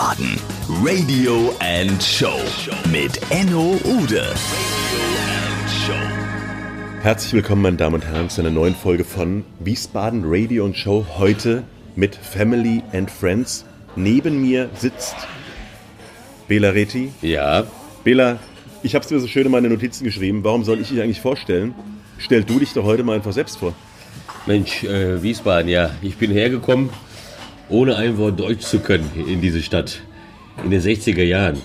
Wiesbaden. Radio and Show mit Enno Ude. Herzlich willkommen, meine Damen und Herren, zu einer neuen Folge von Wiesbaden Radio und Show. Heute mit Family and Friends. Neben mir sitzt Bela Reti. Ja, Bela, ich habe es mir so schön in meine Notizen geschrieben. Warum soll ich dich eigentlich vorstellen? Stell du dich doch heute mal einfach selbst vor. Mensch, äh, Wiesbaden, ja. Ich bin hergekommen, ohne ein Wort Deutsch zu können in diese Stadt. In den 60er Jahren.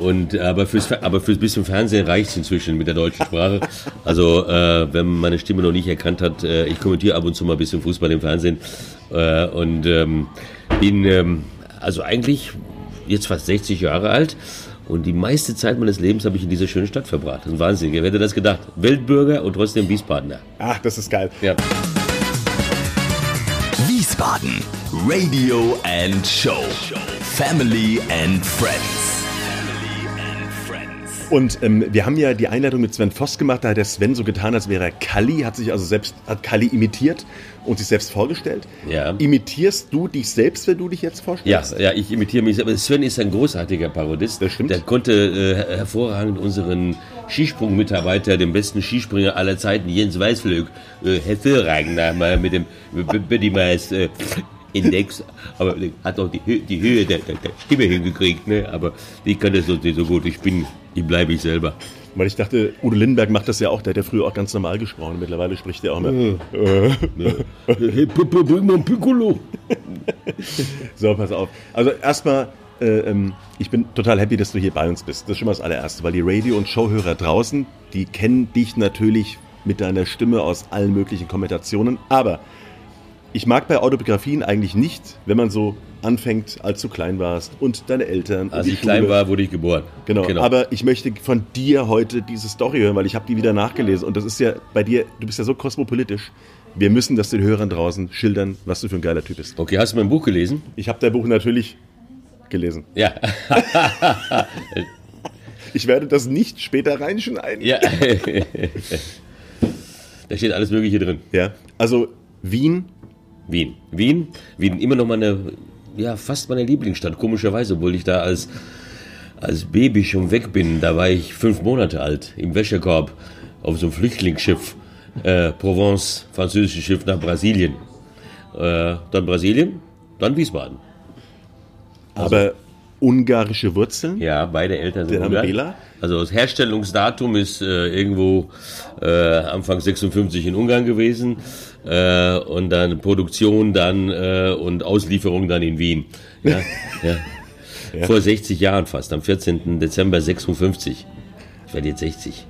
Und, aber fürs, aber fürs bisschen Fernsehen reicht es inzwischen mit der deutschen Sprache. Also, äh, wenn man meine Stimme noch nicht erkannt hat, äh, ich kommentiere ab und zu mal ein bisschen Fußball im Fernsehen. Äh, und ähm, bin ähm, also eigentlich jetzt fast 60 Jahre alt. Und die meiste Zeit meines Lebens habe ich in dieser schönen Stadt verbracht. Das ist ein Wahnsinn. Wer hätte das gedacht? Weltbürger und trotzdem Wiesbadener. Ach, das ist geil. Ja. Wiesbaden. Radio and Show. Family and Friends. Und ähm, wir haben ja die Einleitung mit Sven Voss gemacht. Da hat der Sven so getan, als wäre er Kalli, hat sich also selbst, hat Kalli imitiert und sich selbst vorgestellt. Ja. Imitierst du dich selbst, wenn du dich jetzt Ja, vorstellst? ja, ich imitiere mich. Aber Sven ist ein großartiger Parodist. Das stimmt. Der konnte äh, hervorragend unseren Skisprungmitarbeiter, den besten Skispringer aller Zeiten, Jens Weißflöck, äh, hervorragend einmal mit dem Bodymass äh, Index, aber er hat auch die, die Höhe der, der, der Stimme hingekriegt, ne? aber ich kann das so, nicht so gut. Ich bin, ich bleibe ich selber. Weil ich dachte, Udo Lindenberg macht das ja auch. Der hat ja früher auch ganz normal gesprochen. Mittlerweile spricht er auch mehr. Bring mal ein Piccolo. So, pass auf. Also erstmal, äh, ähm, ich bin total happy, dass du hier bei uns bist. Das ist schon mal das allererste, weil die Radio- und Showhörer draußen, die kennen dich natürlich mit deiner Stimme aus allen möglichen Kommentationen. Aber ich mag bei Autobiografien eigentlich nicht, wenn man so anfängt, als du klein warst und deine Eltern. Als ich klein Schule. war, wurde ich geboren. Genau. aber ich möchte von dir heute diese Story hören, weil ich habe die wieder nachgelesen und das ist ja bei dir, du bist ja so kosmopolitisch. Wir müssen das den Hörern draußen schildern, was du für ein geiler Typ bist. Okay, hast du mein Buch gelesen? Ich habe dein Buch natürlich gelesen. Ja. Ich werde das nicht später reinschneiden. ja. da steht alles Mögliche drin. Ja. Also Wien, Wien. Wien, Wien, immer noch meine, ja, fast meine Lieblingsstadt, komischerweise, obwohl ich da als, als Baby schon weg bin. Da war ich fünf Monate alt, im Wäschekorb, auf so einem Flüchtlingsschiff, äh, Provence, französisches Schiff nach Brasilien. Äh, dann Brasilien, dann Wiesbaden. Aber ungarische Wurzeln. Ja, beide Eltern sind Ungarn. Bela? Also das Herstellungsdatum ist äh, irgendwo äh, Anfang 56 in Ungarn gewesen äh, und dann Produktion dann äh, und Auslieferung dann in Wien. Ja, ja. Vor 60 Jahren fast, am 14. Dezember 56. Ich werde jetzt 60.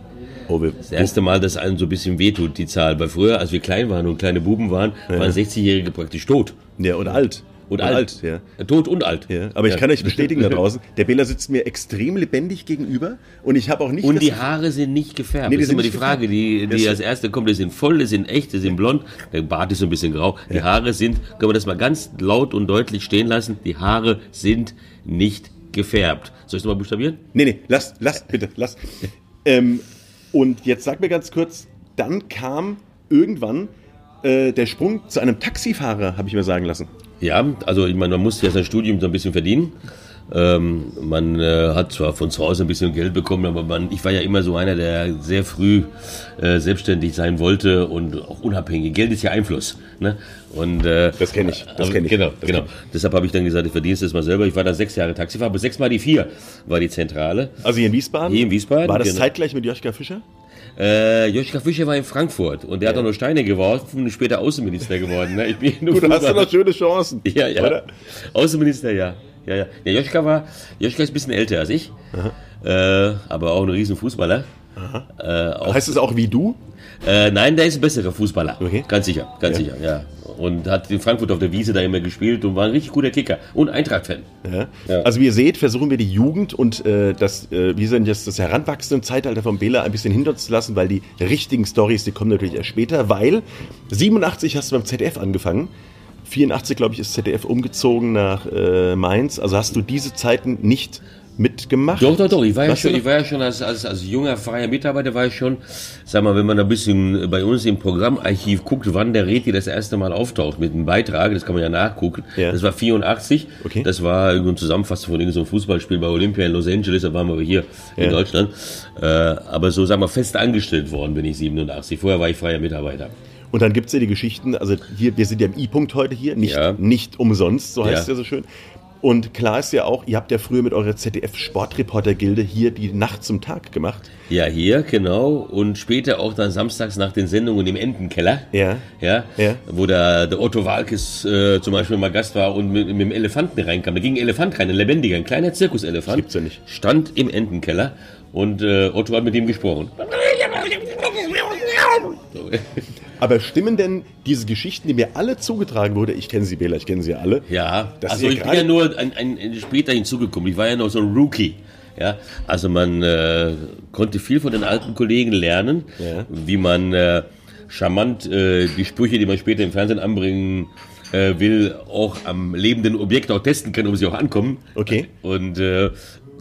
Oh, Das erste Mal, dass einem so ein bisschen wehtut, die Zahl. Weil früher, als wir klein waren und kleine Buben waren, waren 60-Jährige praktisch tot. ja, und alt. Und, alt. ja. Tot und alt. Ja, aber ich kann euch bestätigen da draußen, der Bela sitzt mir extrem lebendig gegenüber und ich habe auch nicht Und die Haare sind nicht gefärbt. Nee, das ist immer die Frage, die, gefärbt. die Das- als erste kommt. Die sind voll, die sind echt, die sind blond. Der Bart ist so ein bisschen grau. Die Haare sind, können wir das mal ganz laut und deutlich stehen lassen, die Haare sind nicht gefärbt. Soll ich es nochmal buchstabieren? Nee, nee, lass, lass, bitte, lass. Ähm, und jetzt sag mir ganz kurz, dann kam irgendwann äh, der Sprung zu einem Taxifahrer, habe ich mir sagen lassen. Ja, also ich meine, man muss ja sein Studium so ein bisschen verdienen. Ähm, man äh, hat zwar von zu Hause ein bisschen Geld bekommen, aber man, ich war ja immer so einer, der sehr früh äh, selbstständig sein wollte und auch unabhängig. Geld ist ja Einfluss. Ne? Und, äh, Das kenn ich, das aber- kenn ich. Genau, Das genau. kenn Deshalb habe ich dann gesagt, ich verdiene es mal selber. Ich war da sechs Jahre Taxifahrer, aber sechsmal die vier war die Zentrale. Also hier in Wiesbaden? Hier in Wiesbaden, War das genau. zeitgleich mit Joschka Fischer? Äh, Joschka Fischer war in Frankfurt und der hat auch noch Steine geworfen und später Außenminister geworden. Ne? Ich bin nur Gut, da hast du noch schöne Chancen. Ja, ja. Oder? Außenminister, ja. Ja, ja. Der Joschka war, Joschka ist ein bisschen älter als ich, äh, aber auch ein riesen Fußballer. Äh, Heißt es auch wie du? Äh, nein, der ist ein besserer Fußballer. Okay. Ganz sicher, ganz Ja. sicher, ja. Und hat in Frankfurt auf der Wiese da immer gespielt und war ein richtig guter Kicker und Eintracht-Fan. Ja. Ja. Also wie ihr seht, versuchen wir die Jugend und äh, das, äh, wie sind jetzt das heranwachsende Zeitalter von Bela ein bisschen hinter uns zu lassen, weil die richtigen Stories, die kommen natürlich erst später, weil 87 hast du beim ZDF angefangen. 84, glaube ich, ist ZDF umgezogen nach äh, Mainz. Also hast du diese Zeiten nicht mitgemacht? Doch, doch, doch. Ich war ja schon, ich war ja schon als, als, als junger freier Mitarbeiter, war ich schon, sag mal, wenn man ein bisschen bei uns im Programmarchiv guckt, wann der Reti das erste Mal auftaucht mit einem Beitrag, das kann man ja nachgucken. Ja. Das war 84. Okay. Das war irgendeine Zusammenfassung von irgendeinem Fußballspiel bei Olympia in Los Angeles, da waren wir hier Ja. in Deutschland. Äh, aber so, sagen wir, fest angestellt worden bin ich 87. Vorher war ich freier Mitarbeiter. Und dann gibt's ja die Geschichten, also hier, wir sind ja im I-Punkt heute hier, nicht, Ja. nicht umsonst, so heißt Ja. es ja so schön. Und klar ist ja auch, ihr habt ja früher mit eurer ZDF-Sportreporter-Gilde hier die Nacht zum Tag gemacht. Ja, hier, genau. Und später auch dann samstags nach den Sendungen im Entenkeller. Ja. Ja, Ja. wo der, der Otto Walkes äh, zum Beispiel mal Gast war und mit, mit dem Elefanten reinkam. Da ging ein Elefant rein, ein lebendiger, ein kleiner Zirkuselefant. gibt's ja nicht. Stand im Entenkeller und äh, Otto hat mit ihm gesprochen. Aber stimmen denn diese Geschichten, die mir alle zugetragen wurde, ich kenne sie, Bela, ich kenne sie alle, Ja, also ich bin ja nur ein, ein, ein später hinzugekommen. Ich war ja noch so ein Rookie. Ja, also man äh, konnte viel von den alten Kollegen lernen, Ja. wie man äh, charmant äh, die Sprüche, die man später im Fernsehen anbringen äh, will, auch am lebenden Objekt auch testen kann, ob sie auch ankommen. Okay. Und äh,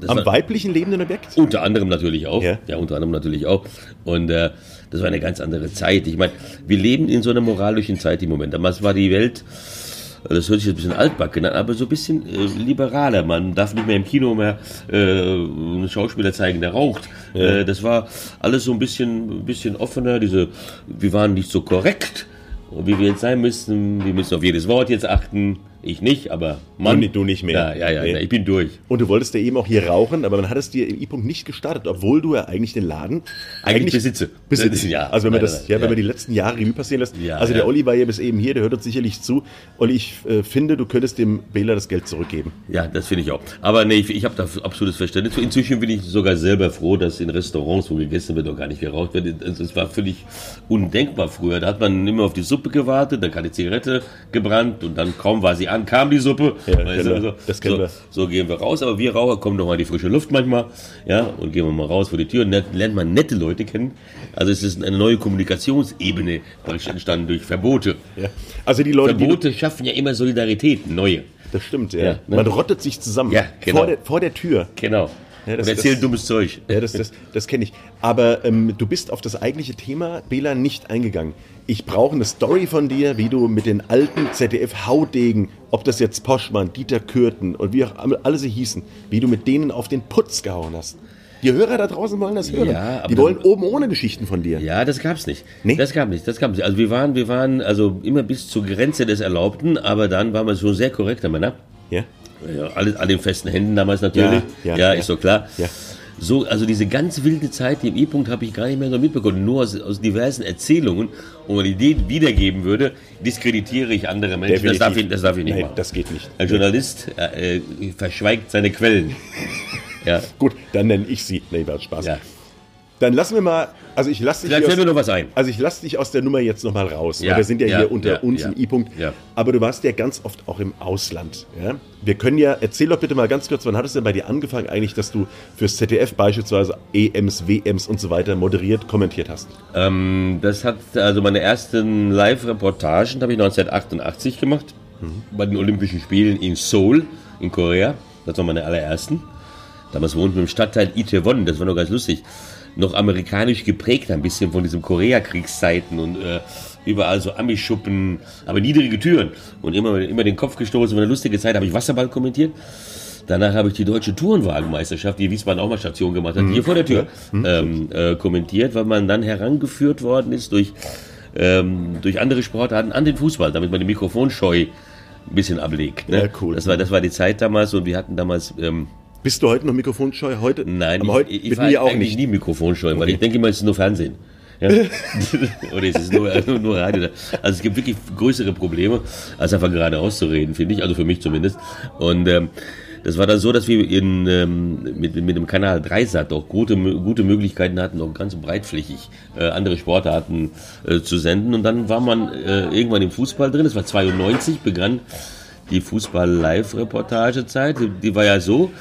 am war- weiblichen lebenden Objekt? unter anderem natürlich auch. Ja. Ja, unter anderem natürlich auch. Und äh, das war eine ganz andere Zeit. Ich meine, wir leben in so einer moralischen Zeit im Moment. Damals war die Welt, das hört sich jetzt ein bisschen altbacken an, aber so ein bisschen äh, liberaler. Man darf nicht mehr im Kino mehr äh, einen Schauspieler zeigen, der raucht. Äh, das war alles so ein bisschen, bisschen offener. Diese, wir waren nicht so korrekt, wie wir jetzt sein müssen. Wir müssen auf jedes Wort jetzt achten. Ich nicht, aber Mann. Du nicht- du nicht mehr. Ja, ja, ja, Nee. ich bin durch. Und du wolltest ja eben auch hier rauchen, aber man hat es dir im I-Punkt nicht gestartet, obwohl du ja eigentlich den Laden Eigentlich besitze. besitzt. Ja, also wenn man das, ja, wenn man die letzten Jahre Revue passieren lässt. Ja, also der. Olli war ja bis eben hier, der hört uns sicherlich zu. Olli, ich äh, finde, du könntest dem Bela das Geld zurückgeben. Ja, das finde ich auch. Aber nee, ich, ich habe da absolutes Verständnis. Inzwischen bin ich sogar selber froh, dass in Restaurants, wo gegessen wird, auch gar nicht geraucht wird. Es war völlig undenkbar früher. Da hat man immer auf die Suppe gewartet, dann die Zigarette gebrannt und dann kaum war sie an, kam die Suppe. Ja, Weißt du, wir. so, Das kennen so, wir. so gehen wir raus. Aber wir Raucher kommen doch mal in die frische Luft manchmal. Ja, und gehen wir mal raus vor die Tür und lernt- lernt man nette Leute kennen. Also es ist eine neue Kommunikationsebene entstanden durch Verbote. Ja. Also die Leute, die, Verbote schaffen ja immer Solidarität, neue. das stimmt, ja. Ja, ne? Man rottet sich zusammen Ja, genau. vor, der, vor der Tür. Genau. Ja, das- und erzählen das- dummes Zeug. Ja, das, das, das kenne ich. Aber ähm, du bist auf das eigentliche Thema, Bela, nicht eingegangen. Ich brauche eine Story von dir, wie du mit den alten ZDF-Haudegen, ob das jetzt Poschmann, Dieter Kürten und wie auch alle sie hießen, wie du mit denen auf den Putz gehauen hast. Die Hörer da draußen wollen das hören. Ja, Die dann- wollen oben ohne Geschichten von dir. Ja, das gab's nicht. Nee? Das gab nicht. Das gab nicht. Also wir waren, wir waren also immer bis zur Grenze des Erlaubten, aber dann waren wir schon sehr korrekter Männer. Ja? Ja, alle, alle in festen Händen damals natürlich. Ja, Ja, ja, ja. ist so klar. Ja. So, also diese ganz wilde Zeit, die im E-Punkt habe ich gar nicht mehr so mitbekommen. Nur aus, aus diversen Erzählungen, und wenn ich die wiedergeben würde, diskreditiere ich andere Menschen. Das darf ich, das darf ich nicht Nein, machen. das geht nicht. Ein Journalist äh, äh, verschweigt seine Quellen. ja. Gut, dann nenne ich sie. Nee, war Spaß. ja. Dann lassen wir mal, also ich lasse dich, Vielleicht fällt mir noch was ein. also ich lasse dich aus der Nummer jetzt nochmal raus. Ja, weil wir sind ja, ja, hier unter ja, uns im I-Punkt. Aber du warst ja ganz oft auch im Ausland. Wir können ja, erzähl doch bitte mal ganz kurz, wann hat es denn bei dir angefangen eigentlich, dass du fürs ZDF beispielsweise EMs, WMs und so weiter moderiert, kommentiert hast? Ähm, das hat also meine ersten Live-Reportagen habe ich 1988 gemacht bei den Olympischen Spielen in Seoul in Korea. Das waren meine allerersten. Damals wohnten wir im Stadtteil Itaewon. Das war noch ganz lustig. Noch amerikanisch geprägt, ein bisschen von diesen Koreakriegszeiten und äh, überall so Amischuppen, aber niedrige Türen und immer, immer den Kopf gestoßen. War eine lustige Zeit. Habe ich Wasserball kommentiert. Danach habe ich die deutsche Tourenwagenmeisterschaft, die Wiesbaden auch mal Station gemacht hat, hier vor der Tür ähm, äh, kommentiert, weil man dann herangeführt worden ist durch, ähm, durch andere Sportarten an den Fußball, damit man die Mikrofonscheu ein bisschen ablegt. Ne? Ja, cool. Das war, das war die Zeit damals und wir hatten damals... Ähm, Bist du heute noch mikrofonscheu? Heute? Nein, aber heute ich, ich mit mir auch eigentlich nicht. nie mikrofonscheu, weil Okay. ich denke immer, es ist nur Fernsehen. Ja? Oder es ist nur, nur, nur Radio. Also es gibt wirklich größere Probleme, als einfach geradeaus zu reden, finde ich, also für mich zumindest. Und ähm, das war dann so, dass wir in, ähm, mit, mit dem Kanal 3 Sat auch gute, gute Möglichkeiten hatten, auch ganz breitflächig äh, andere Sportarten äh, zu senden. Und dann war man äh, irgendwann im Fußball drin, das war 92, begann die Fußball-Live-Reportagezeit. Die war ja so,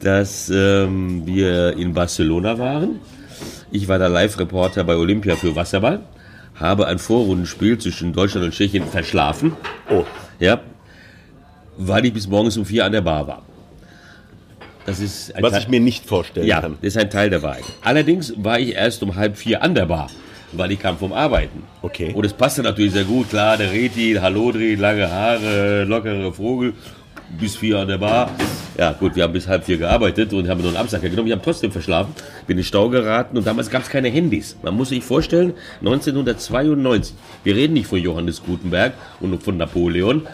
dass ähm, wir in Barcelona waren. Ich war der Live-Reporter bei Olympia für Wasserball, habe ein Vorrundenspiel zwischen Deutschland und Tschechien verschlafen. Oh, Ja, weil ich bis morgens um vier an der Bar war. Das ist ein Was Teil- ich mir nicht vorstellen ja, kann. das ist ein Teil der Wahrheit. Allerdings war ich erst um halb vier an der Bar, weil ich kam vom Arbeiten. Okay. Und es passte natürlich sehr gut. Klar, der Reti, Hallodri, lange Haare, lockere Vogel, bis vier an der Bar. Ja, gut, wir haben bis halb vier gearbeitet und haben nur einen Absacker genommen. Ich habe trotzdem verschlafen, bin in den Stau geraten und damals gab es keine Handys. Man muss sich vorstellen, 1992, wir reden nicht von Johannes Gutenberg und von Napoleon,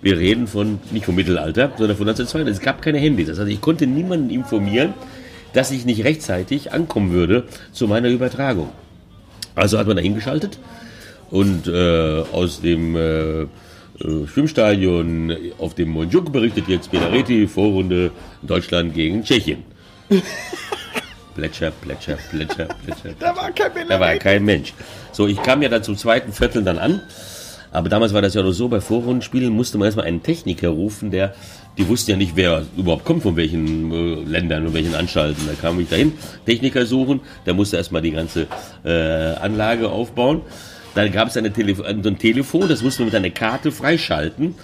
wir reden von, nicht vom Mittelalter, sondern von 1992. Es gab keine Handys. Das heißt, ich konnte niemanden informieren, dass ich nicht rechtzeitig ankommen würde zu meiner Übertragung. Also hat man da hingeschaltet und äh, aus dem äh, Schwimmstadion auf dem Monjuk berichtet jetzt Benareti, Vorrunde Deutschland gegen Tschechien. Plätscher, Plätscher, Plätscher, Plätscher. Da war kein Bild. Da war kein Mensch. So, ich kam ja dann zum zweiten Viertel dann an. Aber damals war das ja noch so, bei Vorrundenspielen musste man erstmal einen Techniker rufen, der, die wussten ja nicht, wer überhaupt kommt, von welchen äh, Ländern und welchen Anstalten. Da kam ich dahin, Techniker suchen, der musste erstmal die ganze äh, Anlage aufbauen. Dann gab es eine Telefo äh, so ein Telefon, das musste man mit einer Karte freischalten.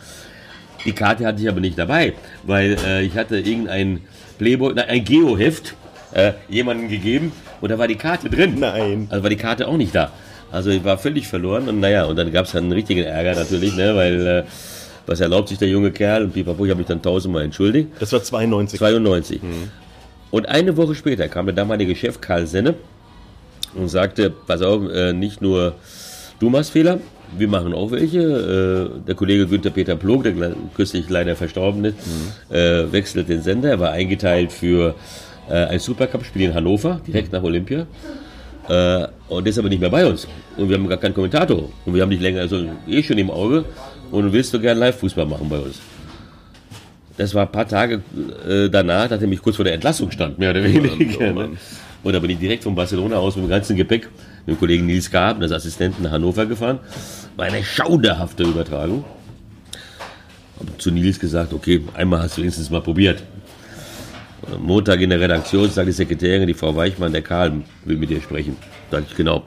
Die Karte hatte ich aber nicht dabei, weil äh, ich hatte irgendein Playboy, nein, ein Geoheft äh, jemandem gegeben und da war die Karte drin. Nein. Also war die Karte auch nicht da. Also ich war völlig verloren und naja, und dann gab es dann einen richtigen Ärger natürlich, ne, weil äh, was erlaubt sich der junge Kerl und pipapo, ich habe mich dann tausendmal entschuldigt. Das war 92. 92. Und eine Woche später kam der damalige Chef Karl Senne und sagte, pass auf, äh, nicht nur du machst Fehler, wir machen auch welche. Äh, der Kollege Günther Peter Plog, der kürzlich leider verstorben ist, äh, wechselt den Sender. Er war eingeteilt für äh, ein Supercup-Spiel in Hannover, direkt nach Olympia. Und der ist aber nicht mehr bei uns. Und wir haben gar keinen Kommentator. Und wir haben dich länger, also eh schon im Auge. Und willst du gern Live-Fußball machen bei uns? Das war ein paar Tage danach, nachdem ich kurz vor der Entlassung stand, mehr oder weniger. oh Mann. ne? Und da bin ich direkt von Barcelona aus mit dem ganzen Gepäck dem Kollegen Nils Gab, als Assistenten nach Hannover gefahren. War eine schauderhafte Übertragung. Hab zu Nils gesagt, okay, einmal hast du wenigstens mal probiert. Montag in der Redaktion sagt die Sekretärin, die Frau Weichmann, der Karl will mit dir sprechen. Sag ich, genau.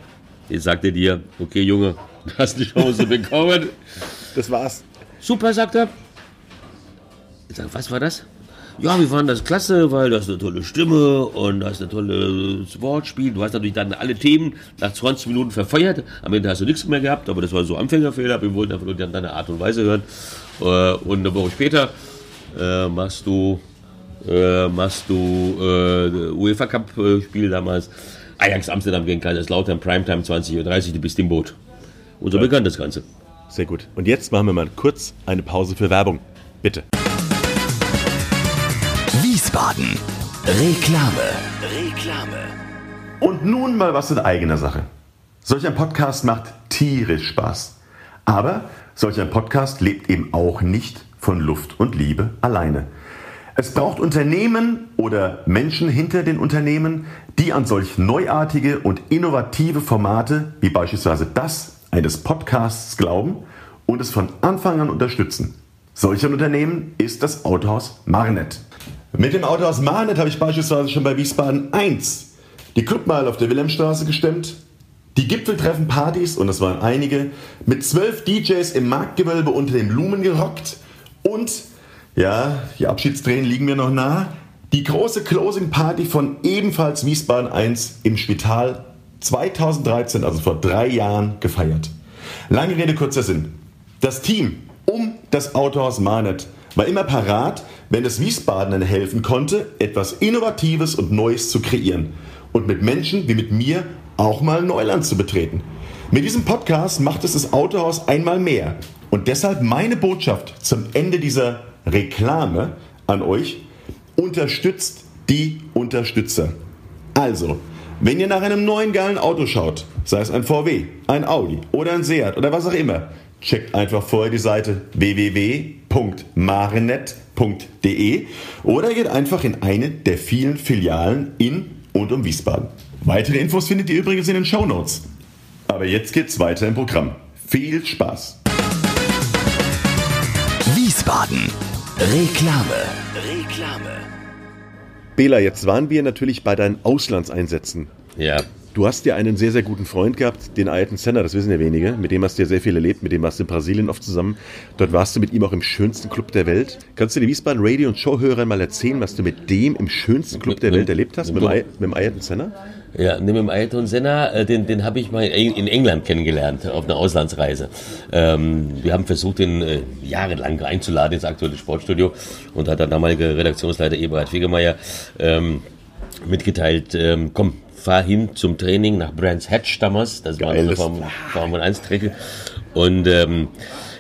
Jetzt sagt er dir, okay Junge, du hast die Chance bekommen. Das war's. Super, sagt er. Ich sag, was war das? Ja, wir fanden das klasse, weil du hast eine tolle Stimme und du hast ein tolles Wortspiel. Du hast natürlich dann alle Themen nach 20 Minuten verfeuert. Am Ende hast du nichts mehr gehabt, aber das war so Anfängerfehler. Wir wollten einfach nur deine Art und Weise hören. Äh, Und eine Woche später äh, machst du, äh, machst du äh, UEFA Cup äh, Spiel damals. Ajax Amsterdam gegen Kaiserslautern, Primetime 20.30 Uhr, du bist im Boot. Und so begann das Ganze. Sehr gut. Und jetzt machen wir mal kurz eine Pause für Werbung. Bitte. Wiesbaden. Reklame. Reklame. Und nun mal was in eigener Sache. Solch ein Podcast macht tierisch Spaß. Aber solch ein Podcast lebt eben auch nicht von Luft und Liebe alleine. Es braucht Unternehmen oder Menschen hinter den Unternehmen, die an solch neuartige und innovative Formate wie beispielsweise das eines Podcasts glauben und es von Anfang an unterstützen. Solch ein Unternehmen ist das Autohaus Marnet. Mit dem Autohaus Marnet habe ich beispielsweise schon bei Wiesbaden 1 die Clubmeile auf der Wilhelmstraße gestemmt, die Gipfeltreffen-Partys, und das waren einige, mit zwölf DJs im Marktgewölbe unter den Blumen gerockt und, ja, die Abschiedstränen liegen mir noch nah, die große Closing-Party von ebenfalls Wiesbaden 1 im Spital 2013, also vor drei Jahren, gefeiert. Lange Rede, kurzer Sinn. Das Team um das Autohaus Marnet war immer parat, wenn es Wiesbadenern helfen konnte, etwas Innovatives und Neues zu kreieren und mit Menschen wie mit mir auch mal Neuland zu betreten. Mit diesem Podcast macht es das Autohaus einmal mehr. Und deshalb meine Botschaft zum Ende dieser Reklame an euch, unterstützt die Unterstützer. Also, wenn ihr nach einem neuen geilen Auto schaut, sei es ein VW, ein Audi oder ein Seat oder was auch immer, checkt einfach vorher die Seite www.marenet.de oder geht einfach in eine der vielen Filialen in und um Wiesbaden. Weitere Infos findet ihr übrigens in den Shownotes. Aber jetzt geht's weiter im Programm. Viel Spaß! Wiesbaden. Reklame. Reklame. Bela, jetzt waren wir natürlich bei deinen Auslandseinsätzen. Ja, Du hast ja einen sehr, sehr guten Freund gehabt, den alten Senna, das wissen ja wenige. Mit dem hast du ja sehr viel erlebt, mit dem warst du in Brasilien oft zusammen. Dort warst du mit ihm auch im schönsten Club der Welt. Kannst du den Wiesbaden Radio- und Showhörern mal erzählen, was du mit dem im schönsten Club der Welt erlebt hast, mit, dem, mit dem Ayrton Senna? Ja, mit dem Ayrton Senna, äh, den, den habe ich mal in England kennengelernt, auf einer Auslandsreise. Ähm, wir haben versucht, ihn äh, jahrelang einzuladen ins aktuelle Sportstudio und hat der damalige Redaktionsleiter Eberhard Fegemeier ähm, mitgeteilt, ähm, komm, fahr hin zum Training nach Brands Hatch damals, das war eine Formel 1 Strecke und ähm,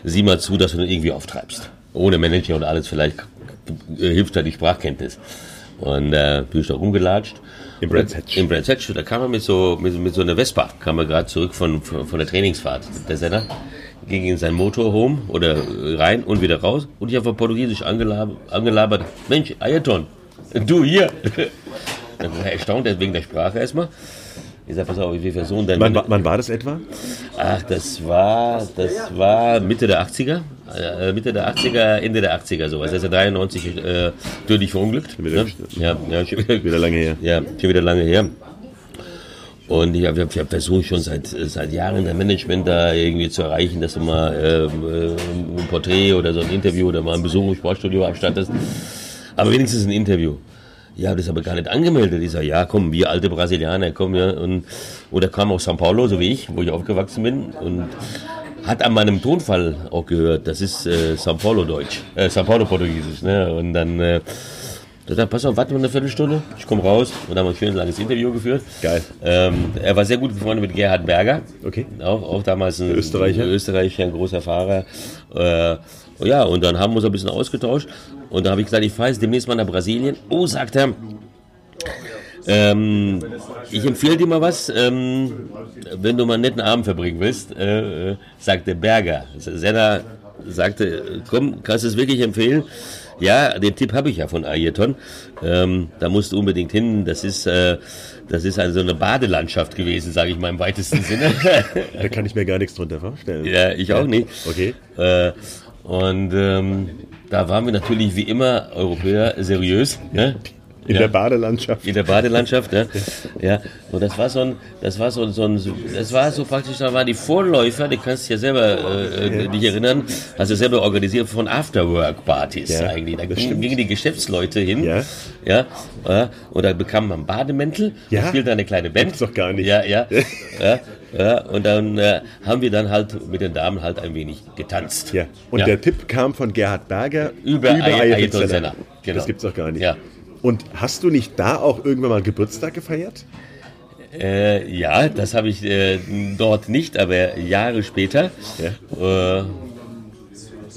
sieh mal zu, dass du ihn irgendwie auftreibst. Ohne Manager und alles, vielleicht äh, hilft da die Sprachkenntnis. Und äh, bin ich da rumgelatscht im Brands Hatch. Im Brands Hatch, da kam er mit so, mit, mit so einer Vespa, kam er gerade zurück von, von der Trainingsfahrt. Der Sender ging in sein Motorhome oder rein und wieder raus und ich habe Portugiesisch angelabert, angelabert, Mensch, Ayrton, du hier. Dann war er erstaunt, wegen der Sprache erstmal. Ich sag, pass auf, wie viel Personen denn? Wann, wann war das etwa? Ach, das war, das war Mitte der 80er. Äh, Mitte der 80er, Ende der 80er sowas. Ja 93 äh, tödlich verunglückt. Ne? ja, ja, schon wieder, wieder lange her. Ja, schon wieder lange her. Und ich habe hab versucht schon seit, seit Jahren der Management da irgendwie zu erreichen, dass du mal äh, ein Porträt oder so ein Interview oder mal einen Besuch im Sportstudio abstattest. Aber wenigstens ein Interview. Ja, das ist aber gar nicht angemeldet. Ich sage, ja, komm, wir alte Brasilianer, komm, ja. Und, oder kam aus São Paulo, so wie ich, wo ich aufgewachsen bin. Und hat an meinem Tonfall auch gehört, das ist äh, São Paulo Deutsch, äh, São Paulo Portugiesisch. Ne? Und dann, äh, dann pass auf, warte mal eine Viertelstunde, ich komme raus und dann haben wir ein schönes langes Interview geführt. Geil. Ähm, er war sehr gut befreundet mit Gerhard Berger. Okay. Auch, auch damals ein Österreicher. Österreicher, ein großer Fahrer. Äh, ja, und dann haben wir uns ein bisschen ausgetauscht. Und da habe ich gesagt, ich fahre jetzt demnächst mal nach Brasilien. Oh, sagt er, ähm, ich empfehle dir mal was, ähm, wenn du mal einen netten Abend verbringen willst, äh, sagte Berger. Senna sagte, komm, kannst du es wirklich empfehlen? Ja, den Tipp habe ich ja von Ayrton. Ähm, da musst du unbedingt hin. Das ist, äh, das ist also eine Badelandschaft gewesen, sage ich mal im weitesten Sinne. da kann ich mir gar nichts drunter vorstellen. Ja, ich auch nicht. Okay. Äh, und ähm, da waren wir natürlich wie immer Europäer seriös. Ne? In ja. der Badelandschaft. In der Badelandschaft, ja. ja. Und das war so ein, das war so, so ein, das war so praktisch, da waren die Vorläufer, die kannst du ja selber äh, ja. dich erinnern, hast du selber organisiert von Afterwork-Partys ja, eigentlich. Da gingen, gingen die Geschäftsleute hin, ja. Ja, ja, und da bekam man Bademäntel, ja. spielte eine kleine Band. Das doch gar nicht. Ja, ja. ja, ja und dann äh, haben wir dann halt mit den Damen halt ein wenig getanzt. Ja. Und der Tipp kam von Gerhard Berger über, über Ayrton Senna. Genau. Das gibt's doch gar nicht. Ja. Und hast du nicht da auch irgendwann mal Geburtstag gefeiert? Äh, ja, das habe ich äh, dort nicht, aber Jahre später. Ja. Äh,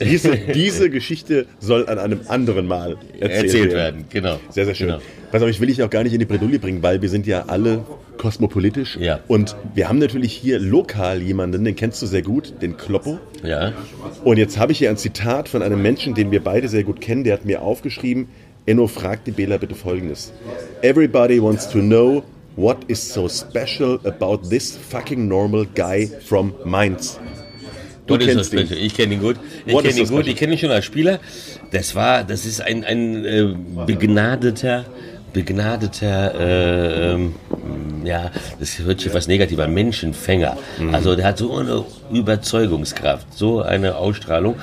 diese, diese Geschichte soll an einem anderen Mal erzählt, erzählt werden. Genau. Sehr, sehr schön. Genau. Pass auf, ich will dich auch gar nicht in die Bredouille bringen, weil wir sind ja alle kosmopolitisch. Ja. Und wir haben natürlich hier lokal jemanden, den kennst du sehr gut, den Kloppo. Ja. Und jetzt habe ich hier ein Zitat von einem Menschen, den wir beide sehr gut kennen, der hat mir aufgeschrieben, Enno fragt die Bela bitte folgendes. Everybody wants to know what is so special about this fucking normal guy from Mainz. Du What kennst ihn. Ich kenne ihn gut. Ich kenne ihn gut. Ich kenne ihn schon als Spieler. Das war, das ist ein, ein äh, begnadeter, begnadeter, äh, ähm, ja, das hört sich was negativer, Menschenfänger. Mhm. Also der hat so eine Überzeugungskraft, so eine Ausstrahlung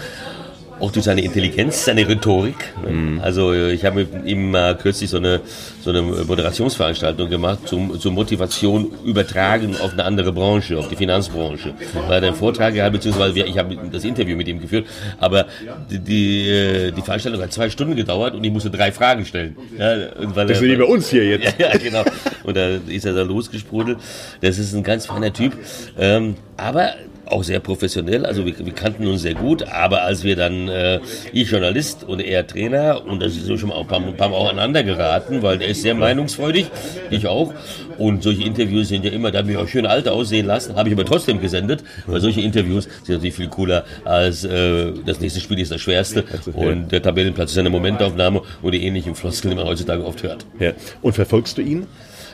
auch durch seine Intelligenz, seine Rhetorik. Mhm. Also ich habe mit ihm äh, kürzlich so eine, so eine Moderationsveranstaltung gemacht zum, zur Motivation übertragen auf eine andere Branche, auf die Finanzbranche. Mhm. Weil er einen Vortrag gehabt, beziehungsweise ich habe das Interview mit ihm geführt, aber die, die, äh, die Veranstaltung hat zwei Stunden gedauert und ich musste drei Fragen stellen. Ja, weil das sind die bei uns hier jetzt. Ja, genau. Und da ist er dann losgesprudelt. Das ist ein ganz feiner Typ. Ähm, aber auch sehr professionell, also wir, wir, kannten uns sehr gut, aber als wir dann, äh, ich Journalist und er Trainer, und das ist schon mal ein paar, ein paar Mal auch aneinander geraten, weil er ist sehr meinungsfreudig, ich auch, und solche Interviews sind ja immer, da wir auch schön alt aussehen lassen, habe ich aber trotzdem gesendet, weil solche Interviews sind natürlich viel cooler als äh, das nächste Spiel ist das schwerste und der Tabellenplatz ist eine Momentaufnahme und die ähnlichen Floskeln, die man heutzutage oft hört. Ja. Und verfolgst du ihn?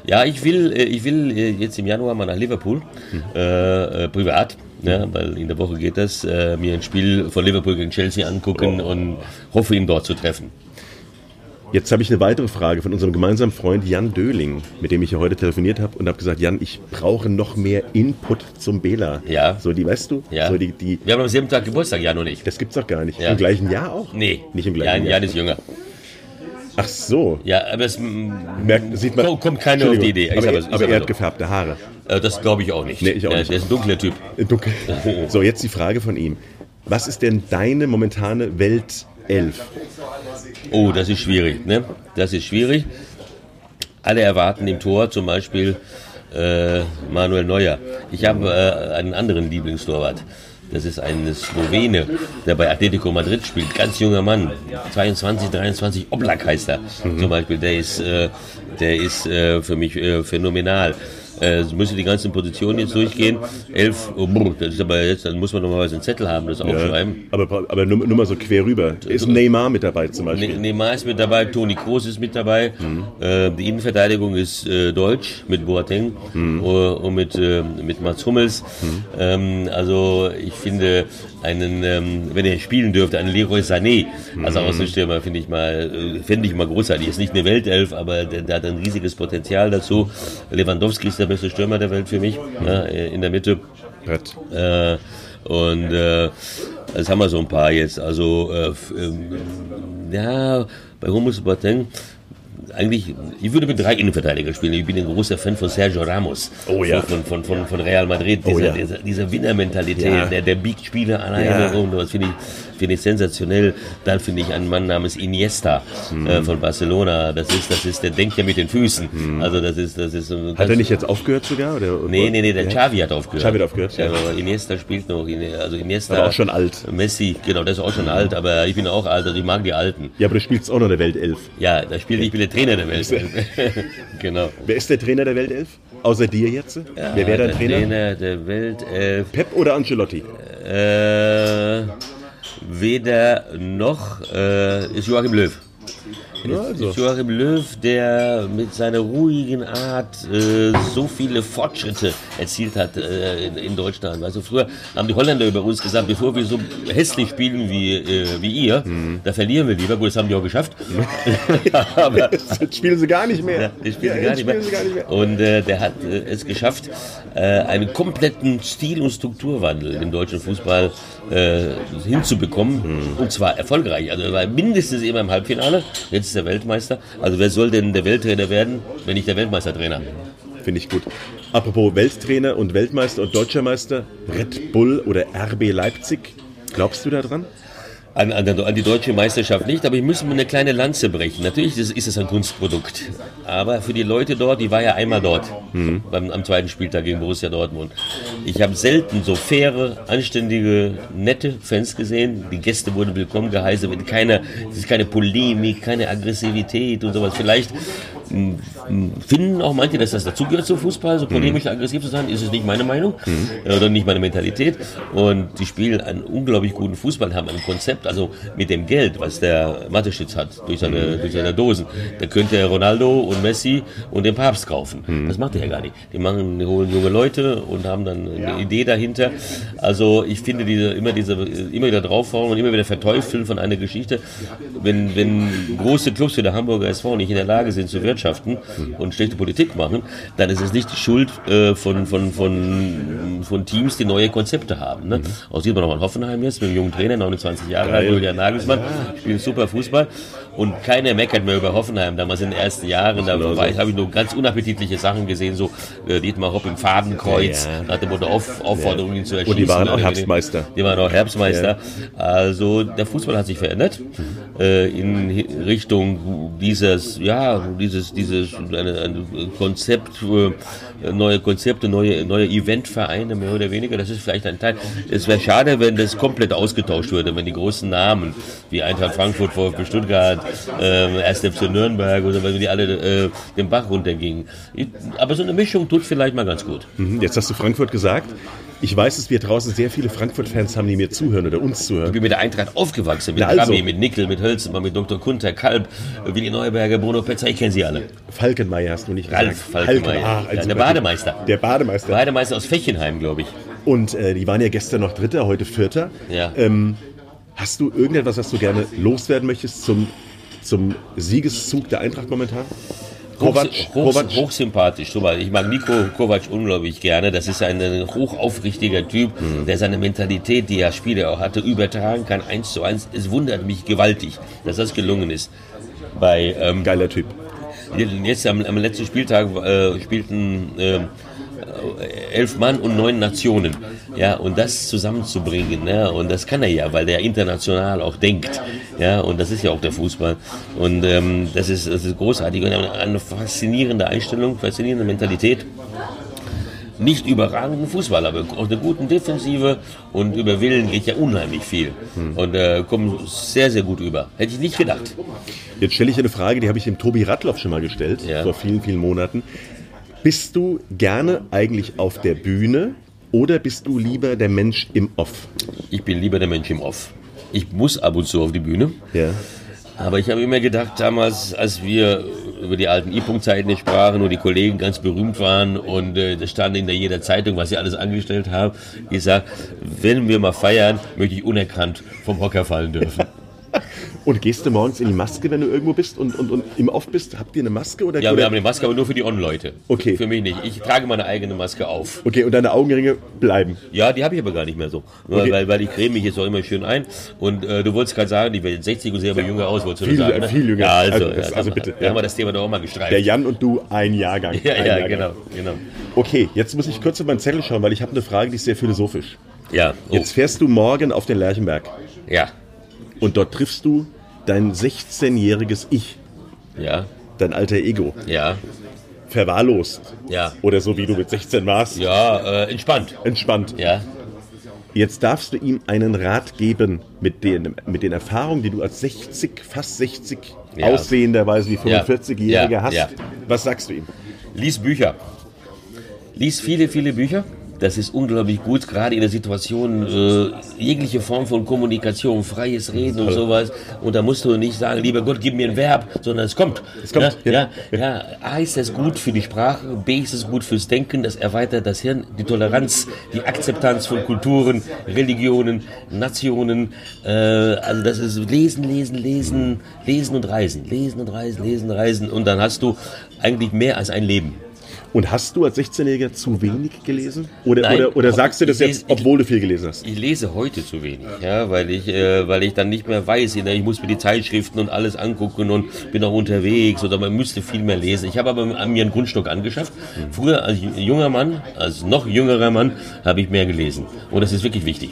Ja, ich will, äh, ich will äh, jetzt im Januar mal nach Liverpool, mhm. äh, privat. Ja, weil in der Woche geht das, äh, mir ein Spiel von Liverpool gegen Chelsea angucken oh. und hoffe, ihn dort zu treffen. Jetzt habe ich eine weitere Frage von unserem gemeinsamen Freund Jan Döling, mit dem ich ja heute telefoniert habe und habe gesagt, Jan, ich brauche noch mehr Input zum Bela. Ja. So die, weißt du? Ja. So die, die, Wir haben am selben Tag Geburtstag, Jan und ich. das gibt's doch gar nicht. Ja. Im gleichen Jahr auch? Nee. Nicht im gleichen Jan, Jahr. Jan ist jünger. Ach so. Ja, aber es Merkt, sieht man, Ko- kommt keiner auf die Idee. Ich Aber, er, aber sag er hat so. gefärbte Haare. äh, das glaube ich auch nicht. Nee, ich auch nicht. Der ist ein dunkler Typ. Dunkel. So, jetzt die Frage von ihm. Was ist denn deine momentane Weltelf? Oh, das ist schwierig, ne? Das ist schwierig. Alle erwarten im Tor zum Beispiel äh, Manuel Neuer. Ich habe äh, einen anderen Lieblingstorwart. Das ist ein Slowene, der bei Atletico Madrid spielt. Ganz junger Mann, 22, 23, Oblak heißt er zum Beispiel. Der ist, äh, der ist äh, für mich äh, phänomenal. Äh, müsste die ganzen Positionen jetzt durchgehen. Elf, oh, das ist aber jetzt, dann muss man nochmal einen Zettel haben, das aufschreiben. Aber, aber nur, nur mal so quer rüber. Ist Neymar mit dabei zum Beispiel? Ne- Neymar ist mit dabei, Toni Kroos ist mit dabei. Äh, die Innenverteidigung ist äh, deutsch mit Boateng äh, und mit, äh, mit Mats Hummels. Ähm, also ich finde einen, ähm, wenn er spielen dürfte, einen Leroy Sané als Außenstürmer finde ich mal, äh, finde ich mal großartig. Ist nicht eine Weltelf, aber der, der hat ein riesiges Potenzial dazu. Lewandowski ist der beste Stürmer der Welt für mich ja, in der Mitte. Äh, und äh, das haben wir so ein paar jetzt. Also, äh, ähm, ja, bei und Boateng, eigentlich, ich würde mit drei Innenverteidiger spielen. Ich bin ein großer Fan von Sergio Ramos. Oh ja. Von, von, von, von Real Madrid. Oh Dieser, ja. dieser, dieser Winnermentalität, Ja. der, der biegt Spieler alleine Ja. rum. Das finde ich, finde ich sensationell. Dann finde ich einen Mann namens Iniesta Mhm. äh, von Barcelona. Das ist, das ist, der denkt ja mit den Füßen. Also, das ist, das ist. Mhm. Hat er nicht jetzt aufgehört sogar? Oder, Nee, nee, nee, der Ja. Xavi hat aufgehört. Xavi hat aufgehört, ja. Aber Iniesta spielt noch. Also Iniesta. Aber auch schon alt. Messi, genau, der ist auch schon alt, aber ich bin auch alt, also ich mag die Alten. Ja, aber du spielst auch noch eine Weltelf. Ja, da spiele ich bin der Trainer der Welt. genau. Wer ist der Trainer der Weltelf? Außer dir jetzt? Wer wäre dein der Trainer? Trainer der Welt. Äh, Pep oder Ancelotti? äh, weder noch äh, ist Joachim Löw. Ja, also. Joachim Löw, der mit seiner ruhigen Art äh, so viele Fortschritte erzielt hat äh, in, in Deutschland. Also früher haben die Holländer über uns gesagt, bevor wir so hässlich spielen wie, äh, wie ihr, Mhm. da verlieren wir lieber. Gut, das haben die auch geschafft. Aber Jetzt spielen sie gar nicht mehr. ja, die spielen, Ja, gar, jetzt nicht mehr. sie gar nicht mehr. Und äh, der hat äh, es geschafft, äh, einen kompletten Stil- und Strukturwandel im deutschen Fußball äh, hinzubekommen. Mhm. Und zwar erfolgreich. Also er war mindestens immer im Halbfinale. Jetzt ist er Weltmeister. Also wer soll denn der Welttrainer werden, wenn nicht der Weltmeistertrainer? Finde ich gut. Apropos Welttrainer und Weltmeister und Deutscher Meister, Red Bull oder RB Leipzig. Glaubst du da dran? An, an, an die deutsche Meisterschaft nicht, aber ich muss mir eine kleine Lanze brechen. Natürlich ist, ist es ein Kunstprodukt. Aber für die Leute dort, die war ja einmal dort, beim, am zweiten Spieltag gegen Borussia Dortmund. Ich habe selten so faire, anständige, nette Fans gesehen. Die Gäste wurden willkommen geheißen, mit keiner, es ist keine Polemik, keine Aggressivität und sowas. Vielleicht finden auch manche, dass das dazugehört zum Fußball, so polemisch aggressiv zu sein. Ist es nicht meine Meinung äh, oder nicht meine Mentalität. Und die spielen einen unglaublich guten Fußball, haben ein Konzept. Also mit dem Geld, was der Mateschitz hat durch seine, durch seine Dosen, da könnte er Ronaldo und Messi und den Papst kaufen. Das macht er ja gar nicht. Die machen, die holen junge Leute und haben dann eine Idee dahinter. Also ich finde diese, immer diese, immer wieder draufhauen und immer wieder verteufeln von einer Geschichte. Wenn, wenn große Clubs wie der Hamburger SV nicht in der Lage sind zu wirtschaften und schlechte Politik machen, dann ist es nicht die Schuld äh, von, von, von, von Teams, die neue Konzepte haben. Ne? Auch sieht man auch in Hoffenheim jetzt mit einem jungen Trainer, 29 Jahre alt, Julian Nagelsmann, spielt super Fußball. Und keiner meckert mehr über Hoffenheim. Damals in den ersten Jahren, da war ich- habe ich nur ganz unappetitliche Sachen gesehen, so äh, Dietmar Hopp im Fadenkreuz, Ja, ja. nach dem Motto Auf, Aufforderung, ihn zu erschießen. Und die waren auch Herbstmeister. Die waren auch Herbstmeister. Also der Fußball hat sich verändert äh, in Richtung dieses, ja, dieses, dieses eine, ein Konzept, äh, neue Konzepte, neue, neue Eventvereine mehr oder weniger. Das ist vielleicht ein Teil. Es wäre schade, wenn das komplett ausgetauscht würde, wenn die großen Namen wie Eintracht Frankfurt, VfB Stuttgart, äh, 1. FC Nürnberg oder wenn die alle äh, den Bach runtergingen. Aber so eine Mischung tut vielleicht mal ganz gut. Mhm, Jetzt hast du Frankfurt gesagt. Ich weiß, dass wir draußen sehr viele Frankfurt-Fans haben, die mir zuhören oder uns Ich zuhören. bin mit der Eintracht aufgewachsen, mit Na also. Rami, mit Nickel, mit Hölzenmann, mit Dr. Kunter, Kalb, Willi Neuberger, Bruno Petzer, ich kenne sie alle. Falkenmeier hast du nicht Ralf gesagt. Falkenmeier. ah, ein Ja, der Bademeister. Der Bademeister. Bademeister aus Fechenheim, glaube ich. Und äh, die waren ja gestern noch Dritter, heute Vierter. Ja. Ähm, hast du irgendetwas, was du gerne loswerden möchtest zum zum Siegeszug der Eintracht momentan? Kovac, hoch, hoch, hochsympathisch. Ich mag Nico Kovac unglaublich gerne. Das ist ein, ein hochaufrichtiger Typ, mhm. der seine Mentalität, die er Spiele auch hatte, übertragen kann, eins zu eins. Es wundert mich gewaltig, dass das gelungen ist. Bei, ähm, Geiler Typ. Jetzt am, am letzten Spieltag äh, spielten äh, elf Mann und neun Nationen. Ja, und das zusammenzubringen, ja, und das kann er ja, weil der international auch denkt. Ja, und das ist ja auch der Fußball. Und ähm, das, ist, das ist großartig und eine faszinierende Einstellung, faszinierende Mentalität nicht überragenden Fußball, aber auch eine guten Defensive und über Willen geht ja unheimlich viel hm. und äh, kommen sehr, sehr gut über. Hätte ich nicht gedacht. Jetzt stelle ich eine Frage, die habe ich dem Tobi Radloff schon mal gestellt, ja. vor vielen, vielen Monaten. Bist du gerne eigentlich auf der Bühne oder bist du lieber der Mensch im Off? Ich bin lieber der Mensch im Off. Ich muss ab und zu auf die Bühne. Ja. Aber ich habe immer gedacht, damals, als wir über die alten I-Punkt-Zeiten sprachen und die Kollegen ganz berühmt waren und äh, das stand in jeder Zeitung, was sie alles angestellt haben, ich sage, wenn wir mal feiern, möchte ich unerkannt vom Hocker fallen dürfen. Und gehst du morgens in die Maske, wenn du irgendwo bist und, und, und im Off bist? Habt ihr eine Maske? Oder, ja, oder? wir haben eine Maske, aber nur für die On-Leute. Okay. Für mich nicht. Ich trage meine eigene Maske auf. Okay, und deine Augenringe bleiben? Ja, die habe ich aber gar nicht mehr so. Okay. Weil, weil ich creme mich jetzt auch immer schön ein. Und äh, du wolltest gerade sagen, ich werde 60 und sehe aber jünger aus, wolltest du viel, sagen? Ne? Viel jünger. Ja, also, also, das, also bitte. Da haben wir das Thema doch auch mal gestreift. Der Jan und du, ein Jahrgang. Ja, ein ja, Jahrgang. genau, genau. Okay, jetzt muss ich kurz auf meinen Zettel schauen, weil ich habe eine Frage, die ist sehr philosophisch. Ja. Oh. Jetzt fährst du morgen auf den Lerchenberg. Ja. Und dort triffst du dein 16-jähriges Ich. Ja. Dein alter Ego. Ja. Verwahrlost. Ja. Oder so wie du mit 16 warst. Ja, äh, entspannt. Entspannt. Ja. Jetzt darfst du ihm einen Rat geben mit den, mit den Erfahrungen, die du als 60, fast 60 ja. aussehenderweise wie 45-Jähriger ja. hast. Ja. Was sagst du ihm? Lies Bücher. Lies viele, viele Bücher. Das ist unglaublich gut, gerade in der Situation, äh, jegliche Form von Kommunikation, freies Reden und sowas. Und da musst du nicht sagen, lieber Gott, gib mir ein Verb, sondern es kommt. Es kommt. Ja, ja, ja. A ist es gut für die Sprache, B ist es gut fürs Denken, das erweitert das Hirn, die Toleranz, die Akzeptanz von Kulturen, Religionen, Nationen. Äh, also das ist Lesen, Lesen, Lesen, Lesen und Reisen. Lesen und Reisen, Lesen und Reisen. Und dann hast du eigentlich mehr als ein Leben. Und hast du als 16-Jähriger zu wenig gelesen? Oder, Nein, oder, oder sagst du das jetzt, obwohl du viel gelesen hast? Ich lese heute zu wenig, ja, weil ich, äh, weil ich dann nicht mehr weiß, ich muss mir die Zeitschriften und alles angucken und bin auch unterwegs oder man müsste viel mehr lesen. Ich habe aber mir einen Grundstock angeschafft. Früher als junger Mann, als noch jüngerer Mann, habe ich mehr gelesen. Und das ist wirklich wichtig.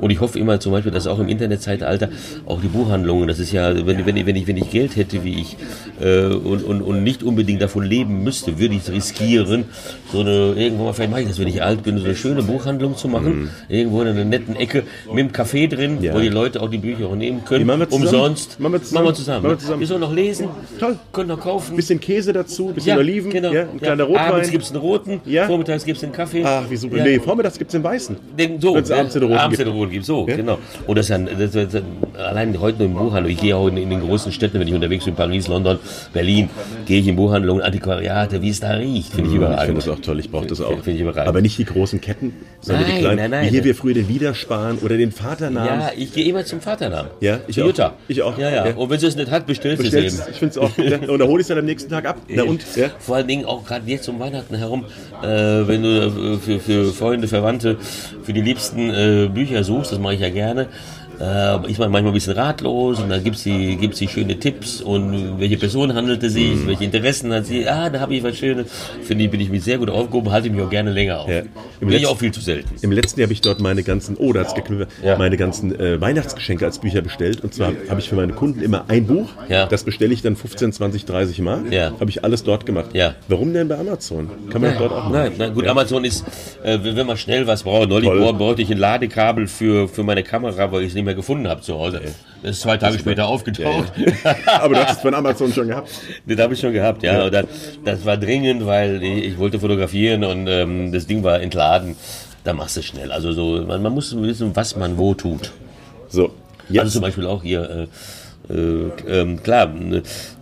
Und ich hoffe immer zum Beispiel, dass auch im Internetzeitalter auch die Buchhandlungen, das ist ja, wenn, wenn, wenn, ich, wenn ich Geld hätte wie ich äh, und, und, und nicht unbedingt davon leben müsste, würde ich es riskieren, so eine, irgendwo mal, vielleicht mache ich das, wenn ich alt bin, so eine schöne Buchhandlung zu machen, mhm. irgendwo in einer netten Ecke mit einem Café drin, ja. wo die Leute auch die Bücher auch nehmen können, machen umsonst. Machen wir zusammen. Machen wir zusammen. Machen wir zusammen. Wir sollen noch lesen, Toll. können noch kaufen. Bisschen Käse dazu, bisschen ja, Oliven, genau. ja, ein kleiner Rotwein. Abends gibt es einen roten, Ja. vormittags gibt es einen Kaffee. Ach, wie super. Ja. Nee, vormittags gibt es den weißen. Den, so, abends den roten abends den roten gibt. So, Ja. genau. Und das ist, ja, das ist allein heute nur im Buchhandel. Ich gehe auch in, den großen Städten, wenn ich unterwegs bin, Paris, London, Berlin, gehe ich in Buchhandlungen, Antiquariate, wie es da riecht. Finde ich Ich überragend. finde das auch toll, ich brauche das auch. Ich überragend. Aber nicht die großen Ketten, sondern die Nein, kleinen. nein, nein. Wie hier wir früher den Widersparen oder den Vaternamen. Ja, ich gehe immer zum Vaternamen. Ja, ich Zu auch. Jutta. Ich auch. Ja, ja. Und wenn sie es nicht hat, bestellst du es eben. ich finde es auch. Und dann hole ich es dann am nächsten Tag ab. Na und? Ja. Vor allen Dingen auch gerade jetzt um Weihnachten herum, äh, wenn du äh, für, für Freunde, Verwandte, für die Liebsten äh, Bücher suchst, das mache gerne. Äh, ich war manchmal ein bisschen ratlos und dann gibt's die, gibt's die schöne Tipps und welche Person handelte sich, Mhm. welche Interessen hat sie. Ah, da habe ich was Schönes. Finde ich, bin ich mich sehr gut aufgehoben, halte mich auch gerne länger auf. Ja. Bin Im ich letzten- auch viel zu selten. Im letzten Jahr habe ich dort meine ganzen, oh, da hat's geknüpft, Ja. meine ganzen äh, Weihnachtsgeschenke als Bücher bestellt. Und zwar habe ich für meine Kunden immer ein Buch. Ja. Das bestelle ich dann 15, 20, 30 Mal. Ja. Habe ich alles dort gemacht. Ja. Warum denn bei Amazon? Kann man dort auch machen. Nein, nein, gut, Amazon ist, äh, wenn man schnell was braucht. Neulich brauchte ich ein Ladekabel für, für meine Kamera, weil ich es nicht mehr gefunden habe zu Hause. Das ist zwei Tage später aufgetaucht. Aber du hast es von Amazon schon gehabt. Das habe ich schon gehabt, ja. Und das, das war dringend, weil ich, ich wollte fotografieren und ähm, das Ding war entladen. Da machst du schnell. Also so, man, man muss wissen, was man wo tut. So, jetzt. Also zum Beispiel auch hier, äh, äh, ähm, klar,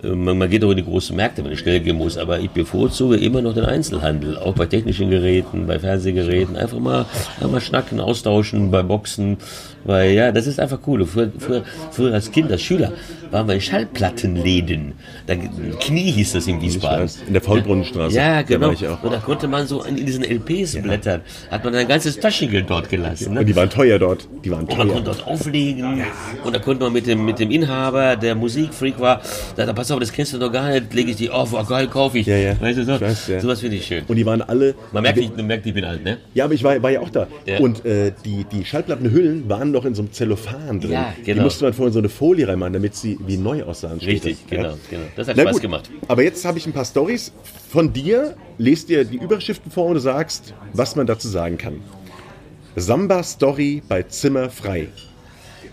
äh, man, man geht auch in die großen Märkte, wenn es schnell gehen muss, aber ich bevorzuge immer noch den Einzelhandel, auch bei technischen Geräten, bei Fernsehgeräten, einfach mal, einfach mal schnacken, austauschen, bei Boxen, weil ja, das ist einfach cool. Früher, früher, früher als Kind, als Schüler, waren wir in Schallplattenläden. Da, Knie hieß das in Wiesbaden. weiß, in der Faulbrunnenstraße. Ja, Da genau. auch. Und da konnte man so in diesen LPs blättern. Hat man ein ganzes Taschengeld dort gelassen. Ne? Und die waren teuer dort. Die waren Und man teuer. konnte dort auflegen und da konnte man mit dem, mit dem Inhaber, der Musikfreak war, da, da pass auf, das kennst du doch gar nicht, lege ich die auf, oh geil, kaufe ich. Ja, ja. Weißt du so? Weiß, ja. Sowas finde ich schön. Und die waren alle. Man merkt, ich, man merkt, ich bin alt, ne? Ja, aber ich war, war ja auch da. Ja. Und äh, die, die Schallplattenhüllen waren noch in so einem Zellophan drin. Ja, Die genau. musste man vorhin so eine Folie reinmachen, damit sie wie neu aussahen. Richtig, genau, genau. Das hat Na Spaß gut, gemacht. Aber jetzt habe ich ein paar Stories von dir. Lest dir die Überschriften vor und du sagst, was man dazu sagen kann. Samba-Story bei Zimmer frei.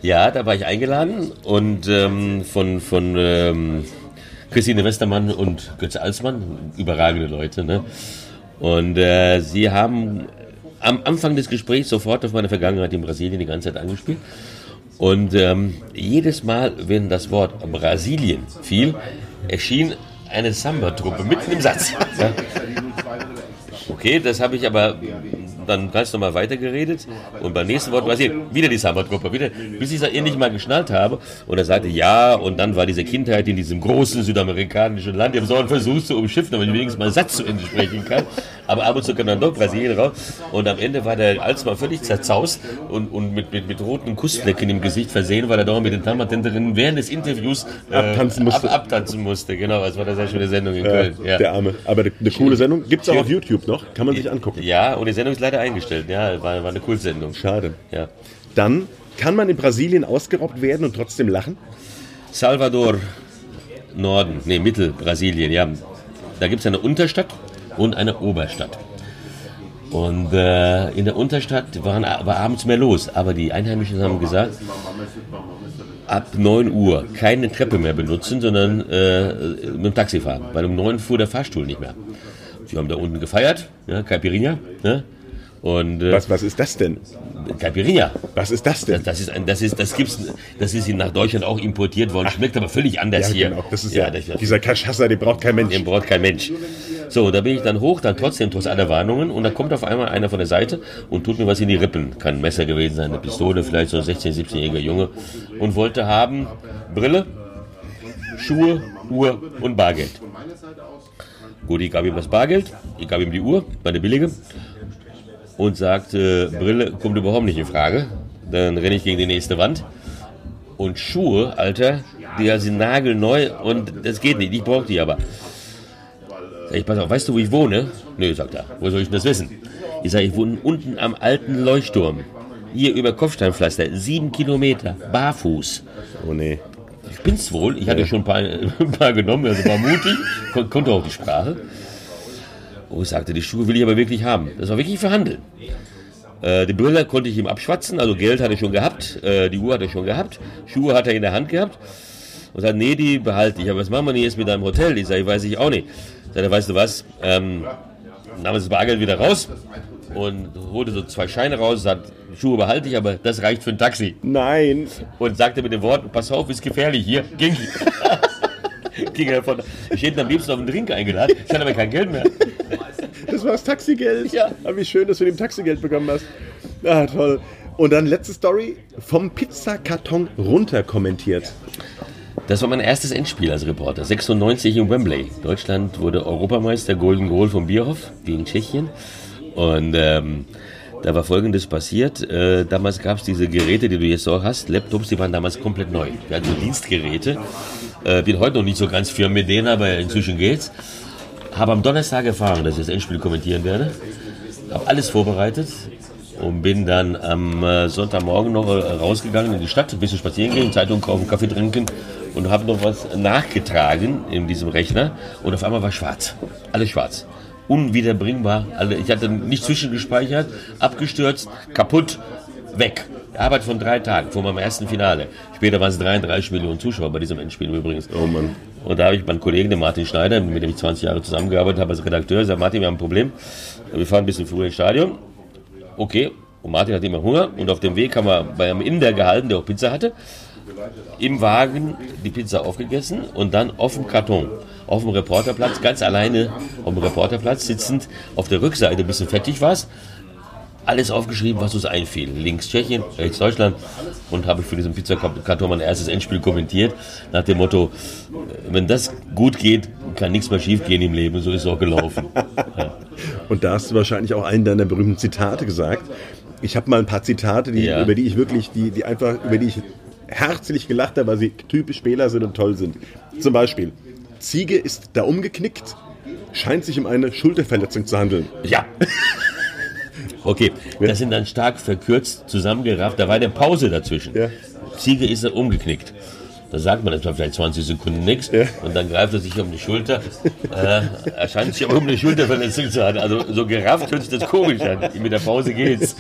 Ja, da war ich eingeladen und ähm, von, von ähm, Christine Westermann und Götze Alsmann, überragende Leute. Ne? Und äh, sie haben am Anfang des Gesprächs sofort auf meine Vergangenheit in Brasilien die ganze Zeit angespielt. Und ähm, jedes Mal, wenn das Wort Brasilien fiel, erschien eine Samba-Truppe mitten im Satz. Okay, das habe ich aber dann ganz normal weitergeredet und beim nächsten Wort war sie wieder die Samba-Truppe, wieder, bis ich es endlich mal geschnallt habe und er sagte ja und dann war diese Kindheit in diesem großen südamerikanischen Land, ich habe so einen Versuch zu umschiffen, damit ich wenigstens mal einen Satz zu Ende sprechen kann, aber ab und zu kam dann doch Brasilien raus und am Ende war der Alsmann völlig zerzaust und, und mit, mit, mit roten Kussflecken im Gesicht versehen, weil er doch mit den Tamatenterinnen während des Interviews äh, Abtanzen musste. Ab, abtanzen musste, genau, das war eine sehr schöne Sendung in Köln. Ja. Der Arme. Aber eine, eine coole Sendung. Gibt es auch auf YouTube noch. Kann man sich angucken. Ja, und die Sendung ist leider eingestellt. Ja, war, war eine Kultsendung. Schade. Ja. Dann kann man in Brasilien ausgeraubt werden und trotzdem lachen. Salvador, Norden, nee, Mittelbrasilien, ja. Da gibt es eine Unterstadt und eine Oberstadt. Und äh, in der Unterstadt waren, war abends mehr los, aber die Einheimischen haben gesagt, ab 9 Uhr keine Treppe mehr benutzen, sondern äh, mit dem Taxi fahren, weil um 9 fuhr der Fahrstuhl nicht mehr. Sie haben da unten gefeiert, ja, Caipirinha, ne? Und äh, Was, was ist das denn? Caipirinha, Was ist das denn? Das ist ein, das ist, das gibt's, das ist nach Deutschland auch importiert worden, schmeckt aber völlig anders ja, hier. genau. Das ist ja, das, dieser Cachaça, den braucht kein Mensch. den braucht kein Mensch. So, da bin ich dann hoch, dann trotzdem trotz aller Warnungen und da kommt auf einmal einer von der Seite und tut mir was in die Rippen. Kann ein Messer gewesen sein, eine Pistole, vielleicht so ein 16-, 17-jähriger Junge und wollte haben Brille, Schuhe, Uhr und Bargeld. Gut, ich gab ihm das Bargeld, ich gab ihm die Uhr, meine billige und sagte, Brille kommt überhaupt nicht in Frage. Dann renne ich gegen die nächste Wand. Und Schuhe, Alter, die sind nagelneu und das geht nicht. Ich brauche die aber. Sag ich, pass auf, weißt du, wo ich wohne? Nö, sagt er. Wo soll ich denn das wissen? Ich sage, ich wohne unten am alten Leuchtturm. Hier über Kopfsteinpflaster. Sieben Kilometer. Barfuß. Oh nee. Ich bin's wohl. Ich hatte schon ein paar, ein paar genommen, also war mutig, kon konnte auch die Sprache. Oh, ich sagte, die Schuhe will ich aber wirklich haben. Das war wirklich verhandeln. Äh, die Brille konnte ich ihm abschwatzen, also Geld hatte ich schon gehabt, äh, die Uhr hatte ich schon gehabt, Schuhe hat er in der Hand gehabt. Und sagt, nee, die behalte ich. Aber was machen wir denn jetzt mit deinem Hotel? Ich sage, weiß ich auch nicht. Sagt er, weißt du was, ähm, nahm das Bargeld wieder raus und holte so zwei Scheine raus, sagt, Schuhe behalte ich, aber das reicht für ein Taxi Nein. und sagte mit den Worten, pass auf, ist gefährlich hier. Ging, ging er von, ich hätte ihn am liebsten auf einen Drink eingeladen, ich hatte aber kein Geld mehr. Das war das Taxigeld. Ja. Aber wie schön, dass du dem Taxigeld bekommen hast. Ah, toll. Und dann letzte Story. Vom Pizzakarton runter kommentiert. Das war mein erstes Endspiel als Reporter, 96 in Wembley. Deutschland wurde Europameister, Golden Goal von Bierhoff gegen Tschechien. Und ähm, da war Folgendes passiert. Äh, damals gab es diese Geräte, die du jetzt so hast, Laptops, die waren damals komplett neu. Wir hatten so Dienstgeräte. Äh, bin heute noch nicht so ganz firm mit denen, aber inzwischen geht's. Habe am Donnerstag erfahren, dass ich das Endspiel kommentieren werde. Habe alles vorbereitet und bin dann am äh, Sonntagmorgen noch äh, rausgegangen in die Stadt, ein bisschen spazieren gehen, Zeitung kaufen, Kaffee trinken und habe noch was nachgetragen in diesem Rechner und auf einmal war schwarz. Alles schwarz. Unwiederbringbar. Ich hatte nicht zwischengespeichert, abgestürzt, kaputt, weg. Arbeit von drei Tagen vor meinem ersten Finale. Später waren es 33 Millionen Zuschauer bei diesem Endspiel übrigens. Oh Mann. Und da habe ich meinen Kollegen, den Martin Schneider, mit dem ich 20 Jahre zusammengearbeitet habe als Redakteur, gesagt, Martin, wir haben ein Problem. Wir fahren ein bisschen früher ins Stadion. Okay. Und Martin hat immer Hunger. Und auf dem Weg haben wir bei einem Inder gehalten, der auch Pizza hatte. Im Wagen die Pizza aufgegessen und dann auf dem Karton, auf dem Reporterplatz, ganz alleine auf dem Reporterplatz sitzend, auf der Rückseite ein bisschen fettig war alles aufgeschrieben, was uns einfiel. Links Tschechien, rechts Deutschland und habe für diesen Pizzakarton mein erstes Endspiel kommentiert nach dem Motto, wenn das gut geht, kann nichts mehr schief gehen im Leben. So ist es auch gelaufen. Ja. Und da hast du wahrscheinlich auch einen deiner berühmten Zitate gesagt. Ich habe mal ein paar Zitate, die, Ja. über die ich wirklich, die, die einfach, über die ich herzlich gelacht habe, weil sie typisch Spieler sind und toll sind. Zum Beispiel, Ziege ist da umgeknickt, scheint sich um eine Schulterverletzung zu handeln. Ja. Okay, das sind dann stark verkürzt, zusammengerafft. Da war eine Pause dazwischen. Ja. Ziege ist er umgeknickt. Da sagt man etwa vielleicht 20 Sekunden nichts Ja. und dann greift er sich um die Schulter. Äh, er scheint sich aber um eine Schulterverletzung zu haben. Also so gerafft hört sich das komisch an. Mit der Pause geht's.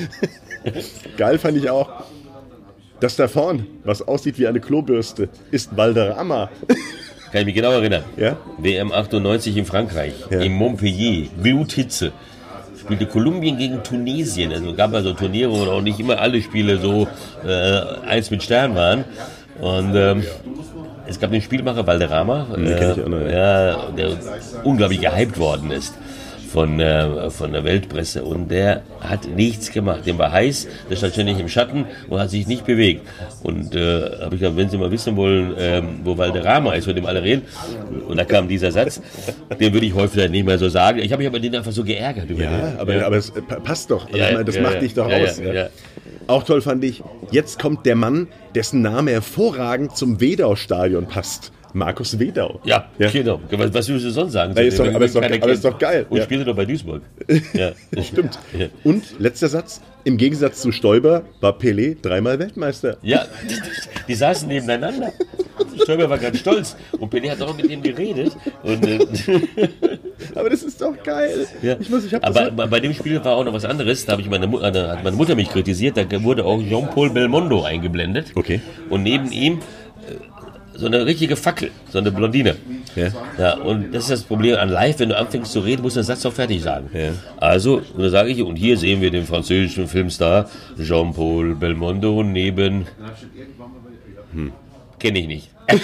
Geil fand ich auch, das da vorn, was aussieht wie eine Klobürste, ist Valderrama. Kann ich mich genau erinnern. Ja? WM 98 in Frankreich, Ja. in Montpellier, Bluthitze. Spielte Kolumbien gegen Tunesien. Also gab also Turniere, wo auch nicht immer alle Spiele so äh, eins mit Stern waren. Und ähm, es gab den Spielmacher Valderrama, noch, ja, der unglaublich gehypt worden ist von, äh, von der Weltpresse. Und der hat nichts gemacht. Dem war heiß, der stand ständig im Schatten und hat sich nicht bewegt. Und äh, habe ich gesagt, wenn Sie mal wissen wollen, ähm, wo Valderrama ist, von dem alle reden, und da kam dieser Satz, den würde ich häufiger nicht mehr so sagen. Ich habe mich aber den einfach so geärgert über Ja, den. aber, aber es äh, pa- passt doch. Also Ja, meine, das ja, macht ja. dich doch Ja, aus. ja, ja. ja. Auch toll fand ich, jetzt kommt der Mann, dessen Name hervorragend zum Wedau-Stadion passt. Markus Wedau. Ja, Ja. genau. Was, was willst du sonst sagen? Ja, ist doch- aber ist doch- aber ist doch geil. Und Ja. spielte doch bei Duisburg. Ja. Stimmt. Ja. Und letzter Satz, im Gegensatz zu Stoiber war Pelé dreimal Weltmeister. Ja, die saßen nebeneinander. Stoiber war ganz stolz und Pelé hat auch mit ihm geredet. Und, äh, Aber das ist doch geil. ja. Ich muss, ich Aber bei, dem Spiel war auch noch was anderes. Da ich meine, äh, da hat meine Mutter mich kritisiert. Da wurde auch Jean-Paul Belmondo eingeblendet. Okay. Und neben ihm so eine richtige Fackel, so eine Blondine. Ja. Ja, und das ist das Problem an live, wenn du anfängst zu reden, musst du den Satz auch fertig sagen. Ja. Also, und dann sage ich, und hier sehen wir den französischen Filmstar Jean-Paul Belmondo neben. Hm, kenne ich nicht.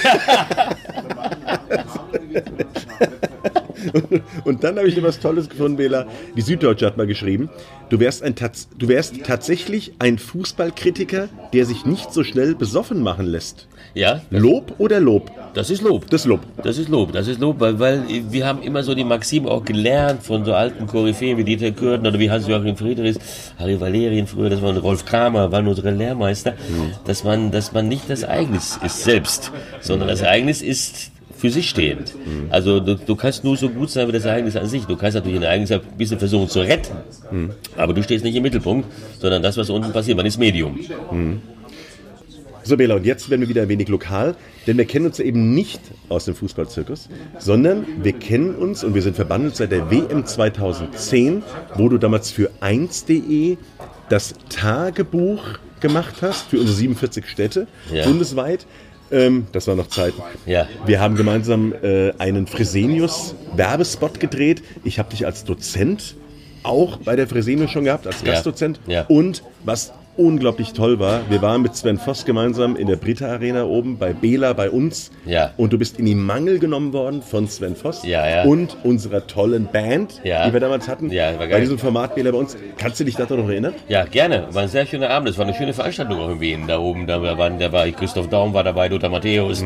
Und dann habe ich noch was Tolles gefunden, Bela. Die Süddeutsche hat mal geschrieben, du wärst, ein du wärst tatsächlich ein Fußballkritiker, der sich nicht so schnell besoffen machen lässt. Ja, Lob oder Lob? das ist Lob. Das Lob. Das ist Lob, das ist Lob, weil, weil wir haben immer so die Maxime auch gelernt von so alten Koryphäen wie Dieter Kürten oder wie Hans-Joachim Friedrichs, Harry Valerien früher, das waren Rolf Kramer, waren unsere Lehrmeister, dass man, dass man nicht das Ereignis ist selbst, sondern das Ereignis ist für sich stehend. Also du, du kannst nur so gut sein wie das Ereignis an sich. Du kannst natürlich ein Ereignis ein bisschen versuchen zu retten, aber du stehst nicht im Mittelpunkt, sondern das, was unten passiert. Man ist Medium. So, Bela, und jetzt werden wir wieder ein wenig lokal, denn wir kennen uns ja eben nicht aus dem Fußballzirkus, sondern wir kennen uns und wir sind verbandelt seit der WM 2010, wo du damals für 1.de das Tagebuch gemacht hast für unsere 47 Städte Ja. bundesweit. Ähm, das war noch Zeiten. Ja. Wir haben gemeinsam äh, einen Fresenius-Werbespot gedreht. Ich habe dich als Dozent auch bei der Fresenius schon gehabt, als Ja. Gastdozent. Ja. Und was unglaublich toll war, wir waren mit Sven Voss gemeinsam in der Britta Arena oben bei Bela bei uns. Ja. Und du bist in die Mangel genommen worden von Sven Voss Ja, ja. und unserer tollen Band, die wir damals hatten. Ja, war bei geil. diesem Format Bela bei uns. Kannst du dich daran noch erinnern? Ja, gerne. War ein sehr schöner Abend. Es war eine schöne Veranstaltung auch in Wien. Da oben, da waren, da war ich, Christoph Daum war dabei, Lothar Matthäus.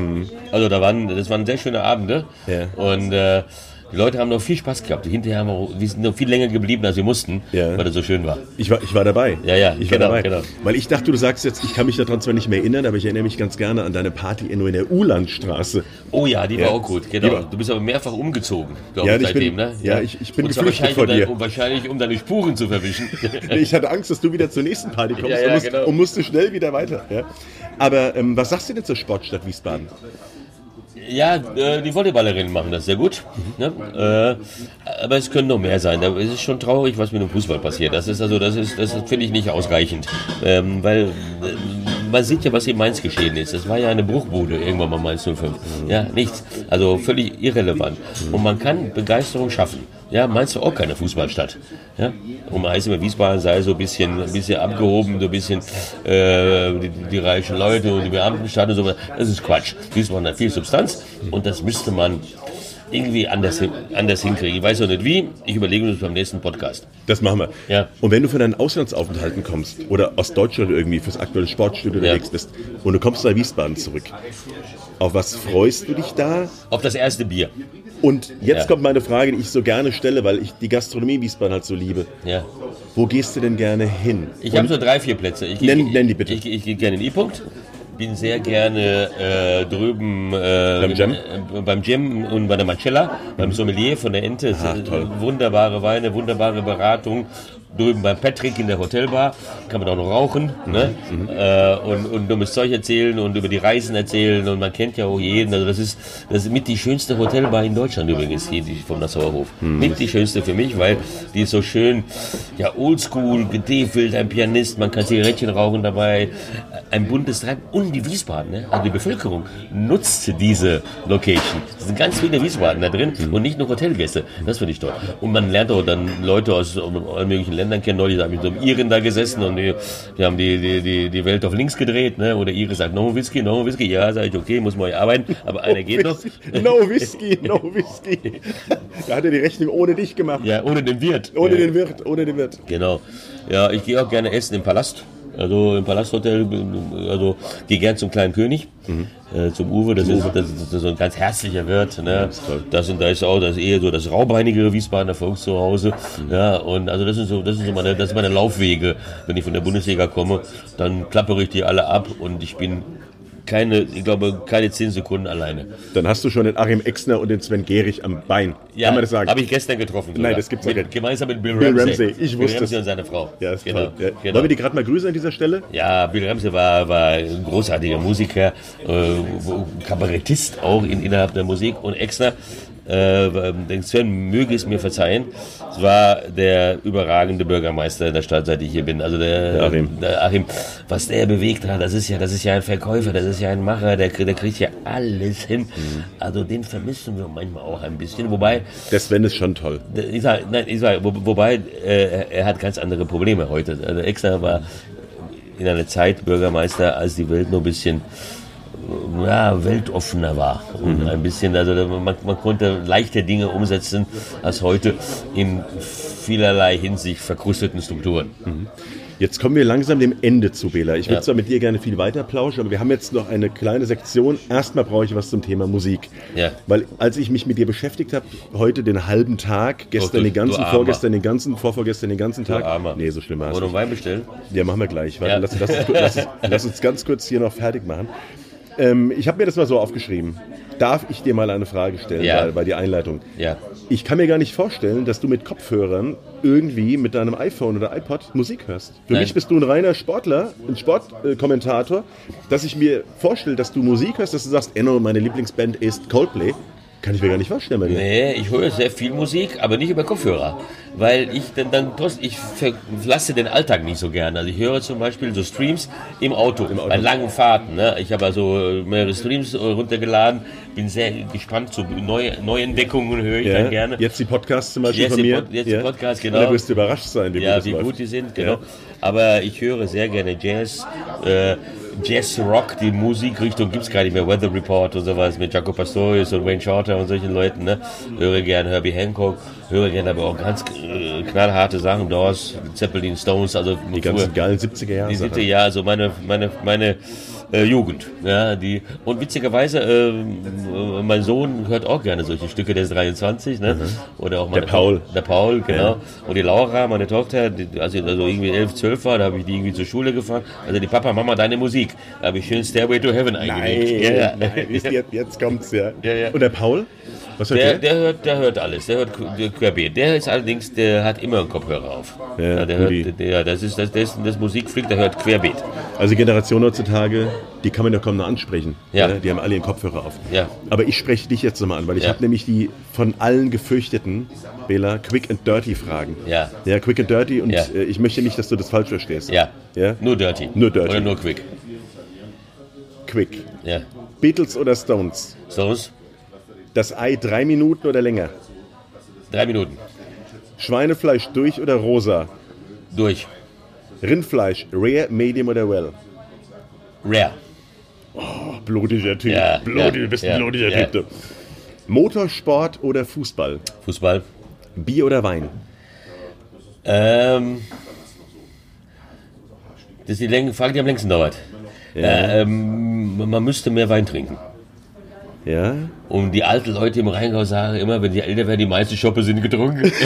Also da waren, das waren sehr schöne Abende. Ja. Und äh, die Leute haben noch viel Spaß gehabt. Hinterher haben wir, wir sind noch viel länger geblieben, als wir mussten, Ja. weil das so schön war. Ich war, ich war dabei. Ja, ja, ich genau, war dabei. genau. Weil ich dachte, du sagst jetzt, ich kann mich daran zwar nicht mehr erinnern, aber ich erinnere mich ganz gerne an deine Party in in der Ulandstraße. Oh ja, die Ja. war auch gut, genau. war- Du bist aber mehrfach umgezogen, glaube Ja, ich, seitdem, bin- ne? ja, ich- ich bin geflüchtet deine- dir. Um, wahrscheinlich, um deine Spuren zu verwischen. Ich hatte Angst, dass du wieder zur nächsten Party kommst und, musst, genau. und musste schnell wieder weiter. Aber ähm, was sagst du denn zur Sportstadt Wiesbaden? Ja, äh, die Volleyballerinnen machen das sehr gut. Ne? Äh, aber es können noch mehr sein. Es ist schon traurig, was mit dem Fußball passiert. Das ist also, das ist, das finde ich nicht ausreichend. Ähm, weil äh, man sieht ja, was in Mainz geschehen ist. Das war ja eine Bruchbude irgendwann mal Mainz 05. Ja, nichts. Also völlig irrelevant. Und man kann Begeisterung schaffen. Ja, Mainz war auch keine Fußballstadt. Ja? Und man heißt immer, Wiesbaden sei so ein bisschen, ein bisschen abgehoben, so ein bisschen äh, die, die reichen Leute und die Beamtenstadt und so. Das ist Quatsch. Wiesbaden hat viel Substanz und das müsste man irgendwie anders, anders hinkriegen. Ich weiß auch nicht wie. Ich überlege das beim nächsten Podcast. Das machen wir. Ja. Und wenn du von deinen Auslandsaufenthalten kommst oder aus Deutschland irgendwie fürs aktuelle Sportstudio unterwegs bist und du kommst nach Wiesbaden zurück, auf was freust du dich da? Auf das erste Bier. Und jetzt Ja. kommt meine Frage, die ich so gerne stelle, weil ich die Gastronomie Wiesbaden halt so liebe. Ja. Wo gehst du denn gerne hin? Ich habe so drei, vier Plätze. Ich, Nenn- ich, nenn die bitte. Ich, ich, gehe gerne in E-Punkt. Bin sehr gerne äh, drüben äh, Beim Jam? Äh, beim und bei der Marcella, beim Sommelier von der Ente. Ah, toll. Wunderbare Weine, wunderbare Beratung. Drüben beim Patrick in der Hotelbar kann man auch noch rauchen ne? Mhm, äh, und, und dummes Zeug erzählen und über die Reisen erzählen und man kennt ja auch jeden. Also das ist, das ist mit die schönste Hotelbar in Deutschland übrigens, hier die vom Nassauer Hof. Mhm. Mit die schönste für mich, weil die ist so schön, ja oldschool, getäfelt, ein Pianist, man kann Zigarettchen rauchen dabei, ein buntes Treiben und die Wiesbaden, ne? also die Bevölkerung nutzt diese Location. Es sind ganz viele Wiesbaden da drin und nicht nur Hotelgäste. Das finde ich toll. Und man lernt auch dann Leute aus allen möglichen Ländern kennen. Neulich habe ich mit so einem Iren da gesessen und die, die haben die, die, die, die Welt auf links gedreht. Ne? Oder Ire sagt, no Whisky, no Whisky. Ja, sage ich, okay, muss man ja arbeiten, aber einer geht noch. No Whisky, no Whisky. Da hat er die Rechnung ohne dich gemacht. Ja, ohne den Wirt. Ohne ja. den Wirt, ohne den Wirt. Genau. Ja, ich gehe auch gerne essen im Palast. Also im Palasthotel, also gehe gern zum kleinen König, äh, zum Uwe, das ist, das, ist, das ist so ein ganz herzlicher Wirt. Ne? Das und da ist auch das eher so das raubeinige Wiesbadener Volkszuhause. Ja, und also das sind so, das sind so meine, das sind meine Laufwege. Wenn ich von der Bundesliga komme, dann klappere ich die alle ab und ich bin keine, ich glaube, keine zehn Sekunden alleine. Dann hast du schon den Achim Exner und den Sven Gehrig am Bein. Kann man das sagen? Habe ich gestern getroffen. Nein, das gibt's doch mit, nicht. Gemeinsam mit Bill Bill Ramsey. Ramsey, ich Bill wusste Ramsey es. und seine Frau. ja, ist genau. toll. Ja. genau. Wollen wir die gerade mal grüßen an dieser Stelle? Ja, Bill Ramsey war, war ein großartiger Musiker, äh, Kabarettist auch in, innerhalb der Musik und Exner. Äh, den Sven möge es mir verzeihen. Es war der überragende Bürgermeister in der Stadt, seit ich hier bin. Also der, Der Achim. der Achim, was der bewegt hat, das ist ja, das ist ja ein Verkäufer, das ist ja ein Macher, der, der kriegt ja alles hin. Mhm. Also den vermissen wir manchmal auch ein bisschen. Wobei, Der Sven ist schon toll. ich sag, nein, ich sag, wo, wobei äh, er hat ganz andere Probleme heute. Also Exner war in einer Zeit Bürgermeister, als die Welt nur ein bisschen ja, weltoffener war. Und ein bisschen, also man, man konnte leichter Dinge umsetzen als heute in vielerlei Hinsicht verkrusteten Strukturen. Jetzt kommen wir langsam dem Ende zu, Bela. Ich würde Ja. zwar mit dir gerne viel weiter plauschen, aber wir haben jetzt noch eine kleine Sektion. Erstmal brauche ich was zum Thema Musik. Ja. Weil als ich mich mit dir beschäftigt habe, heute den halben Tag, gestern du- den ganzen, du vorgestern den ganzen, vorvorgestern den ganzen Tag. Armer. Nee, so schlimm war es Wollen wir. Wein bestellen? Ja, machen wir gleich. Warte, Ja. lass, lass, lass, lass uns ganz kurz hier noch fertig machen. Ähm, ich habe mir das mal so aufgeschrieben. Darf ich dir mal eine Frage stellen Ja. bei, bei der Einleitung? Ja. Ich kann mir gar nicht vorstellen, dass du mit Kopfhörern irgendwie mit deinem iPhone oder iPod Musik hörst. Für Nein. mich bist du ein reiner Sportler, ein Sportkommentator, dass ich mir vorstelle, dass du Musik hörst, dass du sagst, Enno, meine Lieblingsband ist Coldplay. Kann ich mir gar nicht vorstellen bei dir. Nee, ich höre sehr viel Musik, aber nicht über Kopfhörer. Weil ich dann, dann trotzdem, ich verlasse den Alltag nicht so gerne. Also ich höre zum Beispiel so Streams im Auto, bei langen Fahrten. Ne? Ich habe also mehrere Streams äh, runtergeladen, bin sehr gespannt zu neue, Neuentdeckungen höre ich Ja, dann gerne. Jetzt die Podcasts zum Beispiel Jetzt von mir. Jetzt die Podcasts, genau. Und da wirst du überrascht sein, wie ja, gut wie gut die sind, genau. Ja. Aber ich höre sehr gerne Jazz, äh, Jazz Rock, die Musikrichtung gibt's gar nicht mehr, Weather Report und sowas mit Jaco Pastorius und Wayne Shorter und solchen Leuten. Ne? Höre gerne Herbie Hancock, höre gerne aber auch ganz äh, knallharte Sachen, Doors, Zeppelin, Stones, also Die ganzen geilen 70er Jahre. die siebte Jahr, also meine, meine, meine äh, Jugend. Ja, die, und witzigerweise, äh, äh, mein Sohn hört auch gerne solche Stücke, der ist 23, ne? Oder auch meine Der Paul. Tochter- Der Paul, genau. Und die Laura, meine Tochter, die, als ich also irgendwie 11, 12 war, da habe ich die irgendwie zur Schule gefahren. Also die Papa, Mama, deine Musik. Da habe ich schön Stairway to Heaven Nein, eingelegt. Ja, ja. nein, ihr, jetzt kommt's ja. Ja, ja. Und der Paul? Der, der? der, hört, der hört alles, der hört qu- querbeet. Der ist allerdings, der hat immer einen Kopfhörer auf. Ja, der Rudi. hört, der, das ist das, das, das Musikfreak, der hört querbeet. Also Generation heutzutage, die kann man ja kaum noch ansprechen. Ja. Die haben alle ihren Kopfhörer auf. Ja. Aber ich spreche dich jetzt nochmal an, weil ich Ja. habe nämlich die von allen gefürchteten, Bela, Quick and Dirty Fragen. Ja. Ja, Quick and Dirty und Ja. äh, ich möchte nicht, dass du das falsch verstehst. Ja. Ja? Nur Dirty. Nur Dirty. Oder nur Quick. Quick. Ja. Beatles oder Stones? Stones? Das Ei drei Minuten oder länger? Drei Minuten. Schweinefleisch durch oder rosa? Durch. Rindfleisch, rare, medium oder well? Rare. Blutiger Typ. Ja, Blutig, ja, du bist ein ja, blutiger ja. Typ. Motorsport oder Fußball? Fußball. Bier oder Wein? Ähm, das ist die Länge, Frage, die am längsten dauert. Äh, ähm, man müsste mehr Wein trinken. Ja. Und die alten Leute im Rheingau sagen immer, wenn die älter werden, die meisten Schoppe sind getrunken.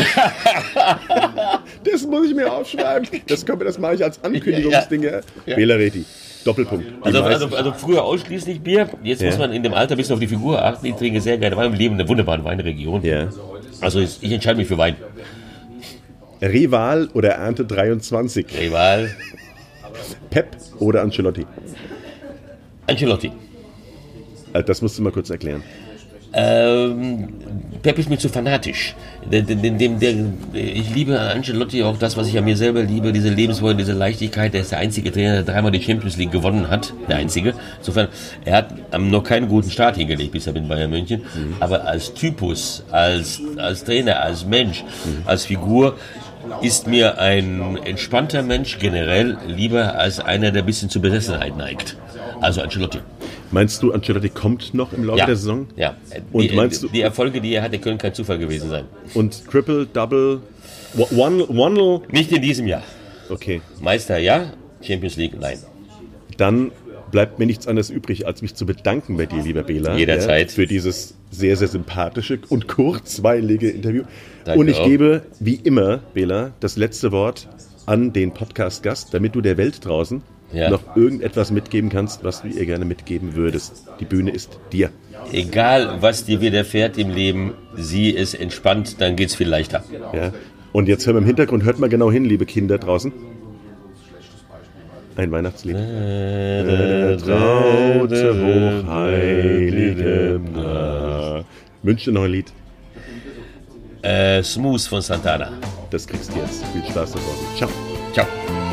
Das muss ich mir aufschreiben. Das, das mache ich als Ankündigungsding. Ja. Bela Reti. Doppelpunkt. Also, also, also früher ausschließlich Bier. Jetzt Ja. muss man in dem Alter ein bisschen auf die Figur achten. Ich trinke sehr gerne Wein. Wir leben in einer wunderbaren Weinregion. ja. Also ich ich entscheide mich für Wein. Rival oder Ernte 23? Rival. Pep oder Ancelotti? Ancelotti. Äh, Das musst du mal kurz erklären. Ähm, Pep ist mir zu fanatisch. Dem, dem, der, ich liebe an Ancelotti auch das, was ich an mir selber liebe, diese Lebensfreude, diese Leichtigkeit. Er ist der einzige Trainer, der dreimal die Champions League gewonnen hat. Der einzige. Insofern, er hat noch keinen guten Start hingelegt bisher mit Bayern München. Aber als Typus, als, als Trainer, als Mensch, als Figur ist mir ein entspannter Mensch generell lieber als einer, der ein bisschen zur Besessenheit neigt. Also Ancelotti. Meinst du, Ancelotti kommt noch im Laufe der Saison? Ja. Und die, meinst du- die Erfolge, die er hatte, können kein Zufall gewesen sein. Und Triple, Double, One, One, Nicht in diesem Jahr. okay. Meister ja, Champions League nein. Dann bleibt mir nichts anderes übrig, als mich zu bedanken bei dir, lieber Bela. Jederzeit. Ja, für dieses sehr, sehr sympathische und kurzweilige Interview. Danke und ich auch. gebe, wie immer, Bela, das letzte Wort an den Podcast-Gast, damit du der Welt draußen Ja. noch irgendetwas mitgeben kannst, was du ihr gerne mitgeben würdest. Die Bühne ist dir. Egal, was dir widerfährt im Leben, sieh es entspannt, dann geht's viel leichter. Ja. Und jetzt hören wir im Hintergrund, hört mal genau hin, liebe Kinder draußen. Ein Weihnachtslied. Traute hochheilige Nacht. Wünsch dir noch ein Lied. Äh, Smooth von Santana. Das kriegst du jetzt. Viel Spaß da draußen. Ciao. Ciao.